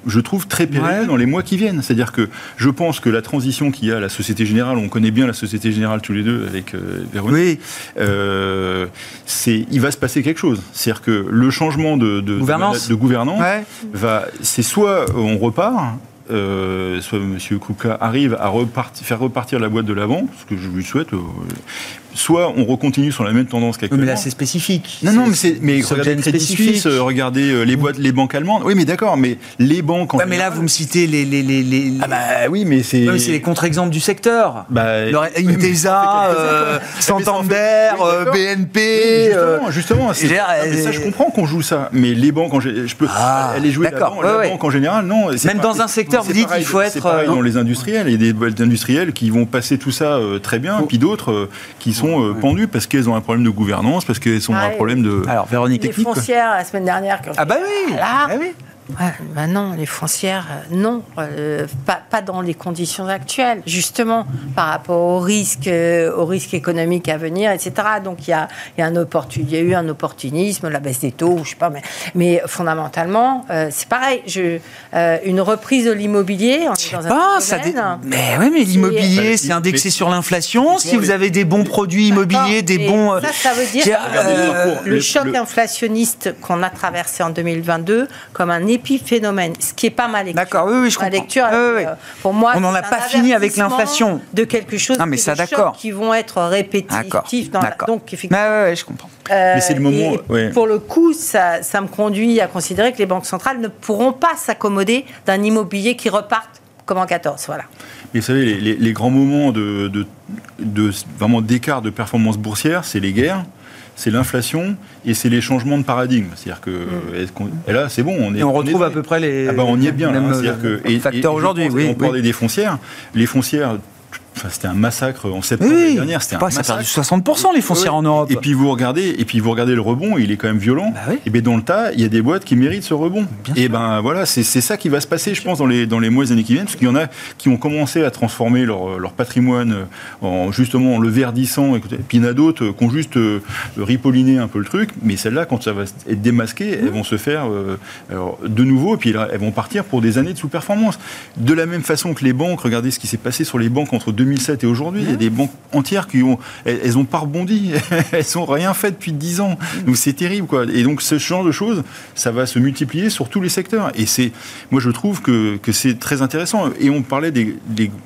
S4: je trouve très périlleux dans les mois qui viennent. C'est-à-dire que je pense que la transition qu'il y a à la Société Générale, on connaît bien la Société Générale tous les deux avec euh, Véronique, euh, c'est, il va se passer quelque chose. C'est-à-dire que le changement de, de gouvernance, de, gouvernance va, c'est soit on repart, euh, soit M. Kouka arrive à faire repartir la boîte de l'avant, ce que je lui souhaite, euh, soit on recontinue sur la même tendance qu'actuellement.
S1: mais là, c'est spécifique.
S4: Non, non, mais, c'est, mais regardez Crédit Suisse, euh, regardez euh, les, boîtes, les banques allemandes. Oui, mais d'accord, mais les banques...
S1: Ouais, mais là, vous me citez les... les, les, les...
S4: Ah bah oui, mais c'est...
S1: c'est les contre-exemples du secteur. Bah, Intesa, euh, Santander, BNP...
S4: justement, justement ça, je comprends qu'on joue ça. Mais les banques, je peux ah, aller jouer la, la banque en général, non.
S1: Même dans un secteur, vous dites qu'il faut être... C'est
S4: pareil dans les industriels. Il y a des industriels qui vont passer tout ça très bien, puis d'autres qui sont sont euh, pendues parce qu'elles ont un problème de gouvernance, parce qu'elles ont un problème de.
S1: Alors, Véronique,
S5: les foncières la semaine dernière.
S1: Ah, bah oui, ah oui.
S5: Bah non, les foncières, euh, non, euh, pas, pas, dans les conditions actuelles, justement, par rapport au risque, euh, au risque économique à venir, etc. Donc il y a, y, a un il y a eu un opportunisme, la baisse des taux, je sais pas, mais, mais fondamentalement, c'est pareil. Je, une reprise de l'immobilier, on est dans un
S1: ça Mais oui, mais l'immobilier, c'est indexé sur l'inflation. Si vous avez des bons produits immobiliers, des bons.
S5: Ça, ça veut dire le, choc inflationniste qu'on a traversé en 2022 comme un épiphénomène, ce qui est pas ma lecture.
S1: D'accord, oui, oui, je comprends.
S5: lecture, euh, pour moi,
S1: on n'en a pas fini avec l'inflation.
S5: De quelque chose
S1: non, mais ça, d'accord.
S5: qui vont être répétitifs. Dans
S1: Donc, effectivement. oui, je comprends.
S4: Euh, mais c'est le moment.
S5: Pour le coup, ça, ça me conduit à considérer que les banques centrales ne pourront pas s'accommoder d'un immobilier qui reparte comme en 14. Voilà.
S4: Mais vous savez, les, les, grands moments de, de, de vraiment d'écart de performance boursière, c'est les guerres c'est l'inflation et c'est les changements de paradigme. C'est-à-dire que mm. et là, c'est bon, on est.
S1: Et on retrouve à peu près les.
S4: Ah bah, on y est bien.
S1: Là, hein. que, facteurs aujourd'hui. Oui,
S4: on parle des foncières. Les foncières, c'était un massacre en septembre oui, dernière. C'était
S1: un ça a perdu 60% les foncières en Europe.
S4: Et puis vous regardez, et puis vous regardez le rebond, il est quand même violent. Bah et bien dans le tas, il y a des boîtes qui méritent ce rebond. et ben voilà, c'est ça qui va se passer, je pense, dans les dans les mois et années qui viennent, parce qu'il y en a qui ont commencé à transformer leur, leur patrimoine en justement en le verdissant. Écoutez, puis il y en a d'autres qui ont juste euh, ripolliné un peu le truc, mais celles-là, quand ça va être démasqué, elles vont se faire euh, de nouveau, et puis elles vont partir pour des années de sous-performance. De la même façon que les banques, regardez ce qui s'est passé sur les banques entre 2007 et aujourd'hui. Il y a des banques entières qui ont, elles, ont pas rebondi, *laughs* elles ont rien fait depuis 10 ans. Donc c'est terrible, quoi. Et donc ce genre de choses, ça va se multiplier sur tous les secteurs. Et c'est, moi je trouve que, que c'est très intéressant. Et on parlait des,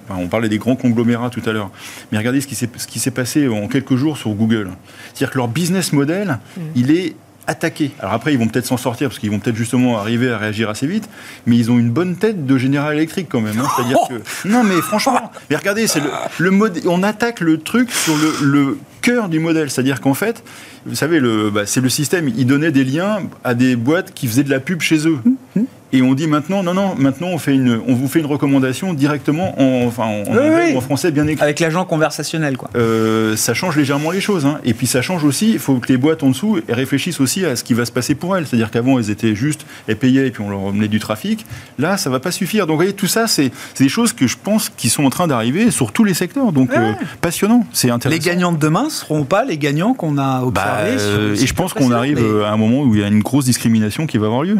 S4: on parlait des grands conglomérats tout à l'heure. Mais regardez ce qui s'est, ce qui s'est passé en quelques jours sur Google. C'est-à-dire que leur business model, mm. il est attaquer. Alors après, ils vont peut-être s'en sortir parce qu'ils vont peut-être justement arriver à réagir assez vite, mais ils ont une bonne tête de General Electric quand même. Hein. C'est-à-dire oh que non, mais franchement, mais regardez, c'est le, le mode, on attaque le truc sur le, le cœur du modèle, c'est-à-dire qu'en fait, vous savez, le, bah, c'est le système. Ils donnaient des liens à des boîtes qui faisaient de la pub chez eux. Mmh. Et on dit maintenant, non, non, maintenant on, fait une, on vous fait une recommandation directement en, enfin, en, français bien écrit.
S1: Avec l'agent conversationnel, quoi.
S4: Euh, ça change légèrement les choses. Hein. Et puis ça change aussi, il faut que les boîtes en dessous réfléchissent aussi à ce qui va se passer pour elles. C'est-à-dire qu'avant, elles étaient juste, elles payaient et puis on leur emmenait du trafic. Là, ça va pas suffire. Donc vous voyez, tout ça, c'est des choses que je pense qui sont en train d'arriver sur tous les secteurs. Donc euh, passionnant, c'est intéressant.
S1: Les gagnants de demain seront pas les gagnants qu'on a observés.
S4: Bah, et je pense qu'on arrive à un moment où il y a une grosse discrimination qui va avoir lieu.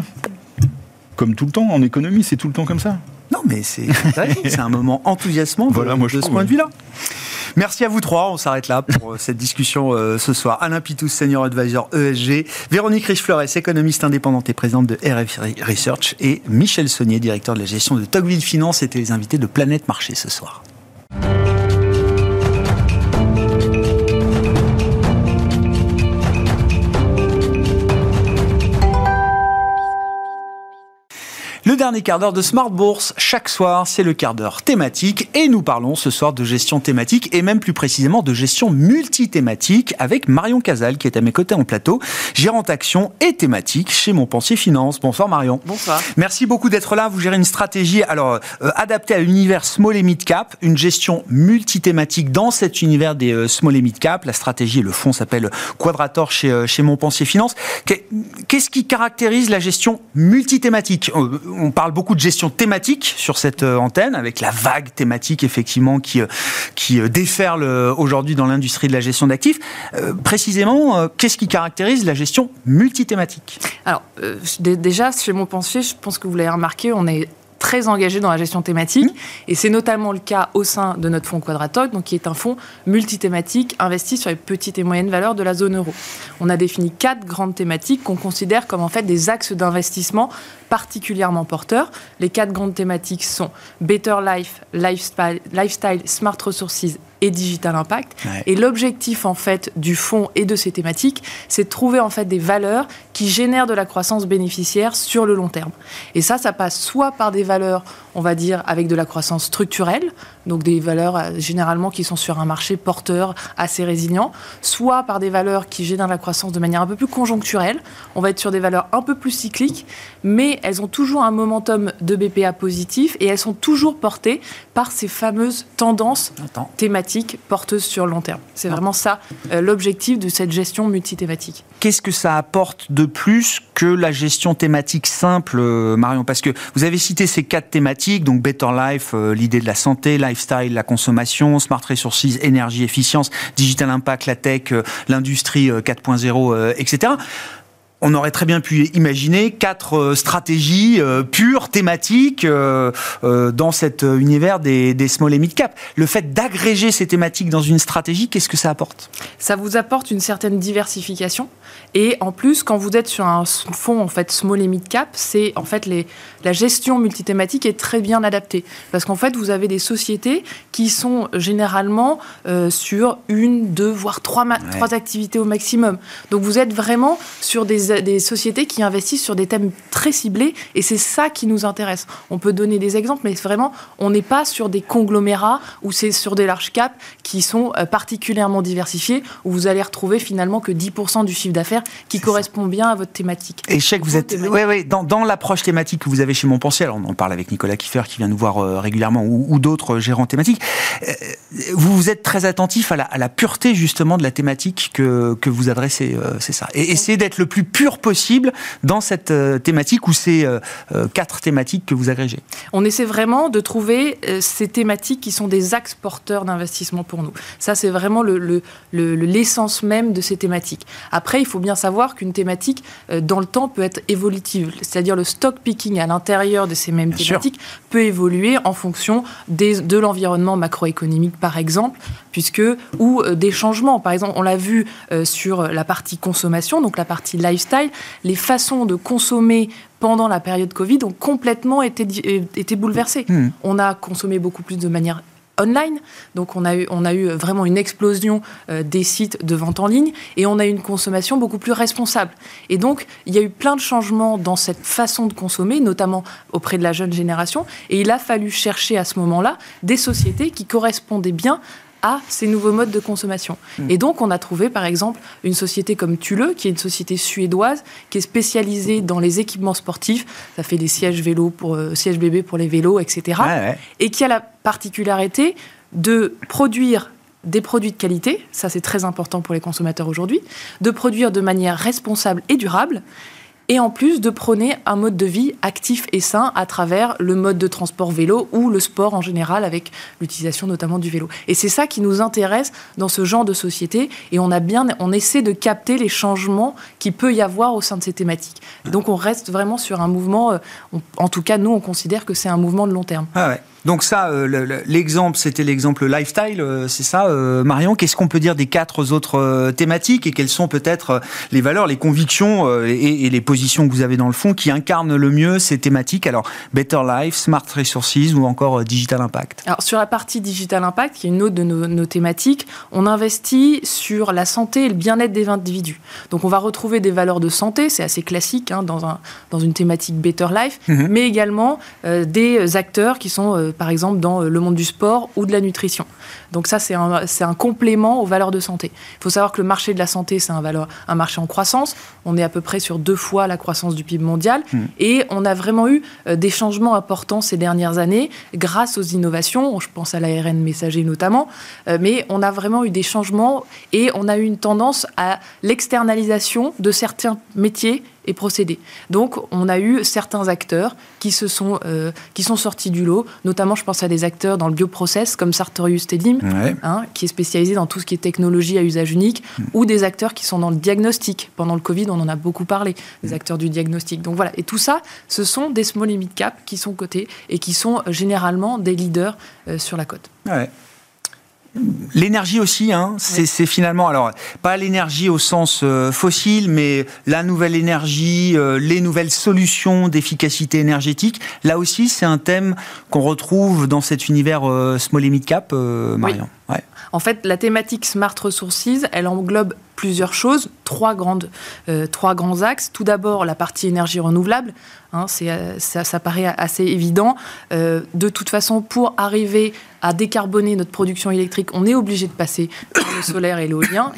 S4: Comme tout le temps, en économie, c'est tout le temps comme ça.
S1: Non, mais c'est *laughs* un moment enthousiasmant de, voilà, moi, de ce point de vue-là. Merci à vous trois. On s'arrête là pour euh, cette discussion euh, ce soir. Alain Pitous, senior advisor ESG, Véronique Riche-Flores, économiste indépendante et présidente de RF Research, et Michel Saunier, directeur de la gestion de Togville Finance, étaient les invités de Planète Marché ce soir. Le dernier quart d'heure de Smart Bourse, chaque soir, c'est le quart d'heure thématique et nous parlons ce soir de gestion thématique et même plus précisément de gestion multithématique avec Marion Casal qui est à mes côtés en plateau, gérante action et thématique chez Montpensier Finance. Bonsoir Marion.
S6: Bonsoir.
S1: Merci beaucoup d'être là. Vous gérez une stratégie alors euh, adaptée à l'univers small et mid cap, une gestion multithématique dans cet univers des euh, small et mid cap. La stratégie et le fonds s'appelle Quadrator chez, euh, chez Montpensier Finance. Qu'est-ce qui caractérise la gestion multithématique? On parle beaucoup de gestion thématique sur cette euh, antenne, avec la vague thématique effectivement qui, euh, qui euh, déferle aujourd'hui dans l'industrie de la gestion d'actifs. précisément, qu'est-ce qui caractérise la gestion multithématique?
S6: Alors, déjà, chez Montpensier, je pense que vous l'avez remarqué, on est très engagé dans la gestion thématique. Mmh. Et c'est notamment le cas au sein de notre fonds Quadratoc, donc qui est un fonds multithématique investi sur les petites et moyennes valeurs de la zone euro. On a défini quatre grandes thématiques qu'on considère comme en fait des axes d'investissement particulièrement porteurs. Les quatre grandes thématiques sont Better Life, Lifestyle, lifestyle Smart Resources et Digital Impact. Et l'objectif en fait du fonds et de ces thématiques, c'est de trouver en fait des valeurs qui génèrent de la croissance bénéficiaire sur le long terme. Et ça, ça passe soit par des valeurs, on va dire, avec de la croissance structurelle, donc des valeurs euh, généralement qui sont sur un marché porteur assez résilient, soit par des valeurs qui génèrent la croissance de manière un peu plus conjoncturelle. On va être sur des valeurs un peu plus cycliques, mais elles ont toujours un momentum de BPA positif et elles sont toujours portées par ces fameuses tendances thématiques porteuses sur le long terme. C'est vraiment ça euh, l'objectif de cette gestion multithématique.
S1: Qu'est-ce que ça apporte de plus que la gestion thématique simple, euh, Marion? Parce que vous avez cité ces quatre thématiques, donc Better Life, l'idée de la santé, life lifestyle, la consommation, smart resources, énergie, efficience, digital impact, la tech, euh, l'industrie 4.0, euh, etc on aurait très bien pu imaginer quatre euh, stratégies pures, thématiques, dans cet univers des, des, small et mid cap. Le fait d'agréger ces thématiques dans une stratégie, qu'est-ce que ça apporte?
S6: Ça vous apporte une certaine diversification. Et en plus, quand vous êtes sur un fonds en fait small et mid cap, c'est en fait les, la gestion multithématique est très bien adaptée parce qu'en fait vous avez des sociétés qui sont généralement euh, sur une, deux, voire trois, trois activités au maximum. Donc vous êtes vraiment sur des, des sociétés qui investissent sur des thèmes très ciblés et c'est ça qui nous intéresse. On peut donner des exemples, mais vraiment on n'est pas sur des conglomérats ou c'est sur des large caps qui sont euh, particulièrement diversifiés où vous allez retrouver finalement que 10% du chiffre d'affaires qui correspond bien à votre thématique.
S1: Et je sais que vous êtes ouais, ouais, dans, dans l'approche thématique que vous avez chez Montpensier, alors on en parle avec Nicolas Kiffer qui vient nous voir euh, régulièrement ou, d'autres gérants thématiques, euh, vous êtes très attentif à la, pureté justement de la thématique que, que vous adressez, c'est ça. Et essayez d'être le plus pur possible dans cette thématique ou ces quatre thématiques que vous agrégez.
S6: On essaie vraiment de trouver ces thématiques qui sont des axes porteurs d'investissement pour nous. Ça, c'est vraiment l'essence le, même de ces thématiques. Après, il faut bien savoir qu'une thématique, dans le temps, peut être évolutive. C'est-à-dire le stock picking à l'intérieur de ces mêmes thématiques peut évoluer en fonction des, de l'environnement macroéconomique, par exemple, puisque ou euh, des changements. Par exemple, on l'a vu euh, sur la partie consommation, donc la partie lifestyle, les façons de consommer pendant la période Covid ont complètement été, été bouleversées. Hmm. On a consommé beaucoup plus de manière online. Donc on a eu, on a eu vraiment une explosion euh, des sites de vente en ligne et on a eu une consommation beaucoup plus responsable. Et donc il y a eu plein de changements dans cette façon de consommer, notamment auprès de la jeune génération. Et il a fallu chercher à ce moment-là des sociétés qui correspondaient bien à ces nouveaux modes de consommation. Hmm. Et donc, on a trouvé, par exemple, une société comme Thule, qui est une société suédoise, qui est spécialisée dans les équipements sportifs. Ça fait des sièges vélos pour euh, sièges bébés pour les vélos, etc. Et qui a la particularité de produire des produits de qualité, ça c'est très important pour les consommateurs aujourd'hui, de produire de manière responsable et durable, et en plus de prôner un mode de vie actif et sain à travers le mode de transport vélo ou le sport en général avec l'utilisation notamment du vélo. Et c'est ça qui nous intéresse dans ce genre de société et on a bien on essaie de capter les changements qui peut y avoir au sein de ces thématiques. Donc on reste vraiment sur un mouvement euh, en tout cas nous on considère que c'est un mouvement de long terme.
S1: Ah ouais. Donc ça, euh, l'exemple, c'était l'exemple lifestyle, euh, c'est ça, euh, Marion? Qu'est-ce qu'on peut dire des quatre autres thématiques et quelles sont peut-être les valeurs, les convictions et, les positions que vous avez dans le fond qui incarnent le mieux ces thématiques? Alors, Better Life, Smart Resources ou encore Digital Impact
S6: Alors, sur la partie Digital Impact, qui est une autre de nos, thématiques, on investit sur la santé et le bien-être des individus. Donc, on va retrouver des valeurs de santé, c'est assez classique hein, dans, un, dans une thématique Better Life, mhm. mais également des acteurs qui sont par exemple dans euh, le monde du sport ou de la nutrition. Donc ça, c'est un, un, complément aux valeurs de santé. Il faut savoir que le marché de la santé, c'est un, un marché en croissance. On est à peu près sur deux fois la croissance du PIB mondial. Hmm. Et on a vraiment eu euh, des changements importants ces dernières années grâce aux innovations. Je pense à l'ARN messager notamment. Euh, mais on a vraiment eu des changements et on a eu une tendance à l'externalisation de certains métiers et procédés. Donc, on a eu certains acteurs qui, se sont, euh, qui sont sortis du lot, notamment, je pense à des acteurs dans le bioprocess, comme Sartorius Tedim, hein, qui est spécialisé dans tout ce qui est technologie à usage unique, mm. ou des acteurs qui sont dans le diagnostic. Pendant le Covid, on en a beaucoup parlé, des mm. acteurs du diagnostic. Donc voilà, et tout ça, ce sont des small et mid cap qui sont cotés et qui sont généralement des leaders euh, sur la.
S1: Ouais. L'énergie aussi, hein, c'est finalement, alors pas l'énergie au sens euh, fossile, mais la nouvelle énergie, euh, les nouvelles solutions d'efficacité énergétique. Là aussi, c'est un thème qu'on retrouve dans cet univers euh, small et mid cap, Marion.
S6: En fait, la thématique Smart Resources, elle englobe plusieurs choses, trois, grandes, trois grands axes. Tout d'abord, la partie énergie renouvelable. Hein, ça, ça, paraît assez évident. de toute façon, pour arriver à décarboner notre production électrique, on est obligé de passer par le solaire et l'éolien.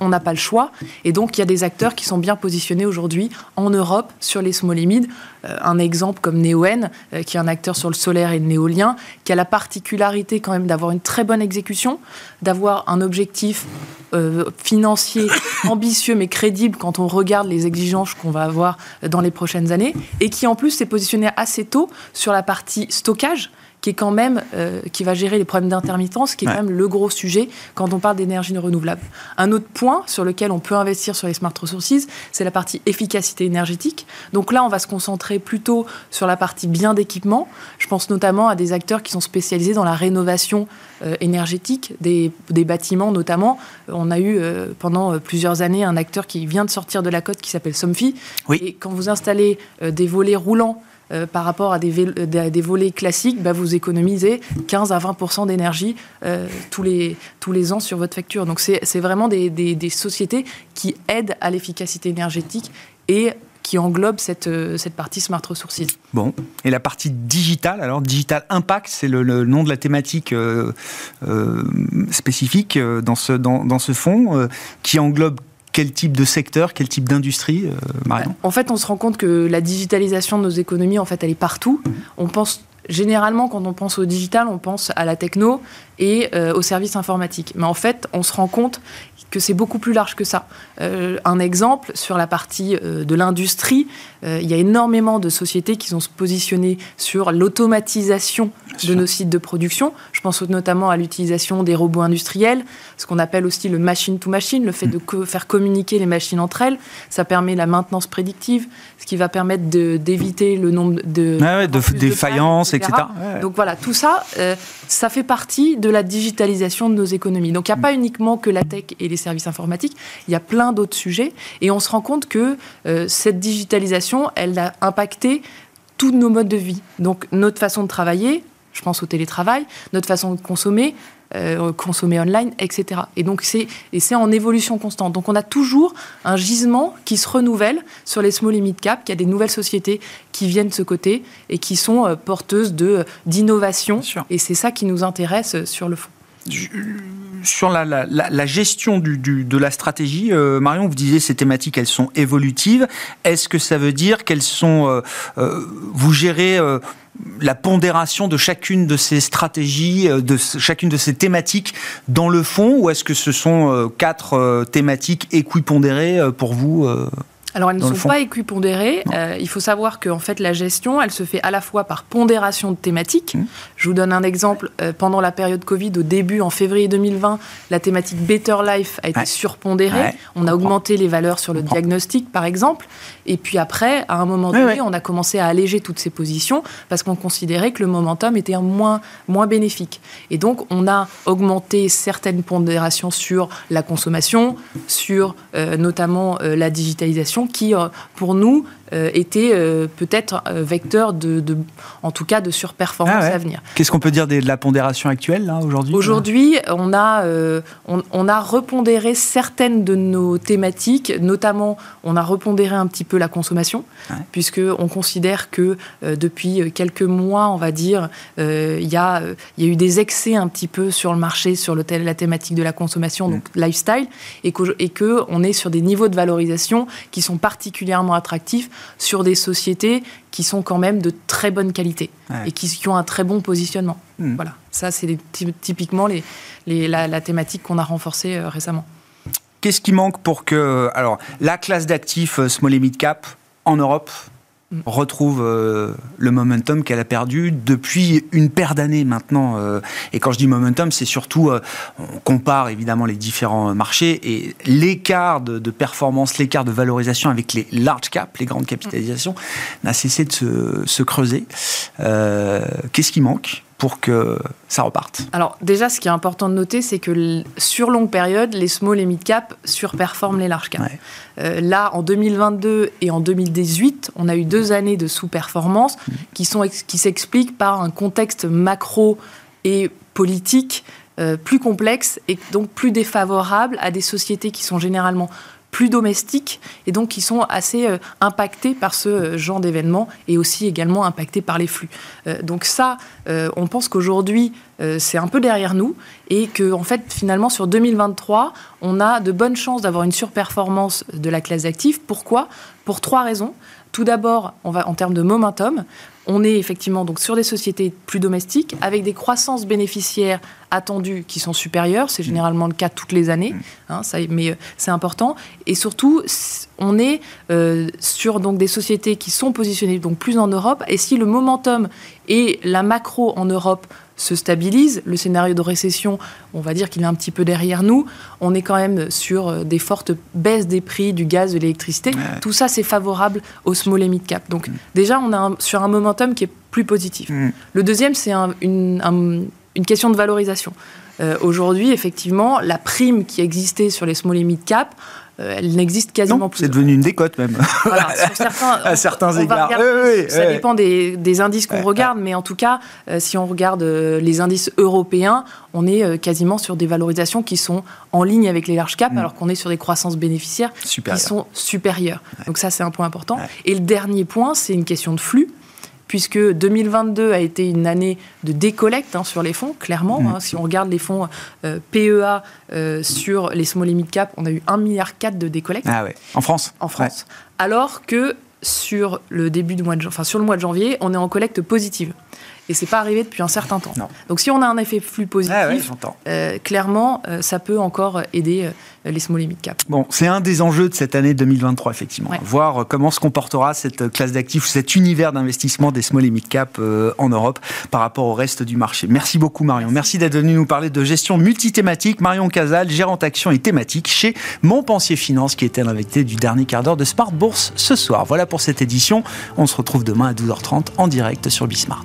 S6: on n'a pas le choix. Et donc, il y a des acteurs qui sont bien positionnés aujourd'hui en Europe sur les small limits. Euh, un exemple comme Neoen, euh, qui est un acteur sur le solaire et l'éolien, qui a la particularité quand même d'avoir une très bonne exécution, d'avoir un objectif euh, financier ambitieux mais crédible quand on regarde les exigences qu'on va avoir dans les prochaines années, et qui en plus s'est positionné assez tôt sur la partie stockage qui est quand même, euh, qui va gérer les problèmes d'intermittence, qui est quand même le gros sujet quand on parle d'énergie renouvelable. Un autre point sur lequel on peut investir sur les smart resources, c'est la partie efficacité énergétique. Donc là, on va se concentrer plutôt sur la partie bien d'équipement. Je pense notamment à des acteurs qui sont spécialisés dans la rénovation euh, énergétique des, des, bâtiments notamment. On a eu euh, pendant plusieurs années un acteur qui vient de sortir de la côte qui s'appelle Somfy. Oui. Et quand vous installez des volets roulants euh, par rapport à des, des volets classiques, bah, vous économisez 15 à 20% d'énergie euh, tous, les, tous les ans sur votre facture. Donc c'est vraiment des, des, sociétés qui aident à l'efficacité énergétique et qui englobent cette, euh, cette partie Smart Resources.
S1: Bon, et la partie digitale, alors Digital Impact, c'est le, nom de la thématique spécifique dans ce, dans, dans ce fonds, qui englobe quel type de secteur, quel type d'industrie, euh, Marion
S6: En fait, on se rend compte que la digitalisation de nos économies, en fait, elle est partout. On pense généralement, quand on pense au digital, on pense à la techno et euh, aux services informatiques. Mais en fait, on se rend compte que c'est beaucoup plus large que ça. Euh, un exemple, sur la partie euh, de l'industrie, il y a énormément de sociétés qui ont se positionner sur l'automatisation de nos sites de production. Je pense notamment à l'utilisation des robots industriels, ce qu'on appelle aussi le machine to machine, le fait de faire communiquer les machines entre elles. Ça permet la maintenance prédictive, ce qui va permettre d'éviter le nombre de,
S1: ah de, défaillances, etc.
S6: Donc voilà, tout ça, ça fait partie de la digitalisation de nos économies. Donc il n'y a pas uniquement que la tech et les services informatiques, il y a plein d'autres sujets. Et on se rend compte que euh, cette digitalisation, elle a impacté tous nos modes de vie. Donc notre façon de travailler, je pense au télétravail, notre façon de consommer, euh, consommer online, etc. Et donc c'est et c'est en évolution constante. Donc on a toujours un gisement qui se renouvelle sur les small et mid cap, qu'il y a des nouvelles sociétés qui viennent de ce côté et qui sont euh, porteuses de d'innovation. Et c'est ça qui nous intéresse euh, sur le fond
S1: sur la, gestion de la stratégie, Marion, vous disiez ces thématiques, elles sont évolutives. Est-ce que ça veut dire qu'elles sont, vous gérez la pondération de chacune de ces stratégies, euh, de chacune de ces thématiques dans le fond, ou est-ce que ce sont euh, quatre euh, thématiques équipondérées pour vous
S6: alors, elles ne sont pas équipondérées. il faut savoir qu'en fait, la gestion, elle se fait à la fois par pondération de thématiques. Mmh. Je vous donne un exemple. pendant la période Covid, au début, en février 2020, la thématique Better Life a été surpondérée. on a augmenté les valeurs sur le diagnostic, par exemple. Et puis après, à un moment donné, on a commencé à alléger toutes ces positions parce qu'on considérait que le momentum était moins, moins bénéfique. Et donc, on a augmenté certaines pondérations sur la consommation, sur euh, notamment euh, la digitalisation, qui, euh, pour nous, euh, était euh, peut-être euh, vecteur de, en tout cas, de surperformance ah à venir.
S1: Qu'est-ce qu'on peut dire de la pondération actuelle aujourd'hui
S6: Aujourd'hui, on a on, a repondéré certaines de nos thématiques, notamment on a repondéré un petit peu la consommation, puisque on considère que depuis quelques mois, on va dire, il y a il y a eu des excès un petit peu sur le marché sur le, la thématique de la consommation, donc mm. lifestyle, et que et que on est sur des niveaux de valorisation qui sont particulièrement attractifs sur des sociétés qui sont quand même de très bonne qualité et qui, ont un très bon positionnement. Hmm. Voilà, ça c'est typiquement les, la, thématique qu'on a renforcée euh, récemment.
S1: Qu'est-ce qui manque pour que alors la classe d'actifs euh, small et mid cap en Europe. Retrouve euh, le momentum qu'elle a perdu depuis une paire d'années maintenant. Euh. et quand je dis momentum, c'est surtout, euh, on compare évidemment les différents marchés et l'écart de, performance, l'écart de valorisation avec les large caps, les grandes capitalisations, n'a cessé de se, se creuser. Qu'est-ce qui manque? Pour que ça reparte
S6: Alors déjà, ce qui est important de noter, c'est que sur longue période, les small et mid cap surperforment les large cap. Euh, là, en 2022 et en 2018, on a eu deux années de sous-performance mmh. qui, sont, qui s'expliquent par un contexte macro et politique euh, plus complexe et donc plus défavorable à des sociétés qui sont généralement plus domestiques et donc qui sont assez euh, impactés par ce euh, genre d'événements et aussi également impactés par les flux. Euh, donc ça, on pense qu'aujourd'hui, c'est un peu derrière nous et que en fait, finalement, sur 2023, on a de bonnes chances d'avoir une surperformance de la classe d'actifs. Pourquoi? Pour trois raisons. Tout d'abord, on va en termes de momentum. On est effectivement donc sur des sociétés plus domestiques avec des croissances bénéficiaires attendues qui sont supérieures. C'est généralement le cas toutes les années, hein, ça, mais euh, c'est important. Et surtout, on est euh, sur donc des sociétés qui sont positionnées donc plus en Europe. Et si le momentum et la macro en Europe se stabilise. Le scénario de récession, on va dire qu'il est un petit peu derrière nous. On est quand même sur euh, des fortes baisses des prix du gaz, de l'électricité. Tout ça, c'est favorable au small et mid cap. Donc mm. déjà, on est sur un qui est plus positif. Mm. Le deuxième, c'est une, question de valorisation. Euh, aujourd'hui, effectivement, la prime qui existait sur les small et mid cap, euh, elle n'existe quasiment plus.
S1: C'est devenu une décote même. Voilà, *laughs* certains, à certains égards.
S6: ça dépend des, indices qu'on regarde, mais en tout cas, euh, si on regarde euh, les indices européens, on est quasiment sur des valorisations qui sont en ligne avec les large caps, mm. alors qu'on est sur des croissances bénéficiaires qui sont supérieures. Donc ça, c'est un point important. Et le dernier point, c'est une question de flux puisque 2022 a été une année de décollecte hein, sur les fonds, clairement. Hein. si on regarde les fonds euh, PEA euh, sur les small et mid cap, on a eu 1,4 milliard de décollecte.
S1: Ah ouais. En France
S6: En France. Alors que sur le début du mois de, enfin, sur le mois de janvier, on est en collecte positive. Et c'est pas arrivé depuis un certain temps. Donc si on a un effet flux positif, ah clairement, ça peut encore aider les small et mid cap.
S1: Bon, c'est un des enjeux de cette année 2023, effectivement. Voir comment se comportera cette classe d'actifs, cet univers d'investissement des small et mid cap en Europe par rapport au reste du marché. Merci beaucoup, Marion. Merci, d'être venu nous parler de gestion multithématique. Marion Casal, gérante action et thématique chez Montpensier Finance, qui était l'invité du dernier quart d'heure de Smart Bourse ce soir. Voilà pour cette édition. On se retrouve demain à 12h30 en direct sur Bismart.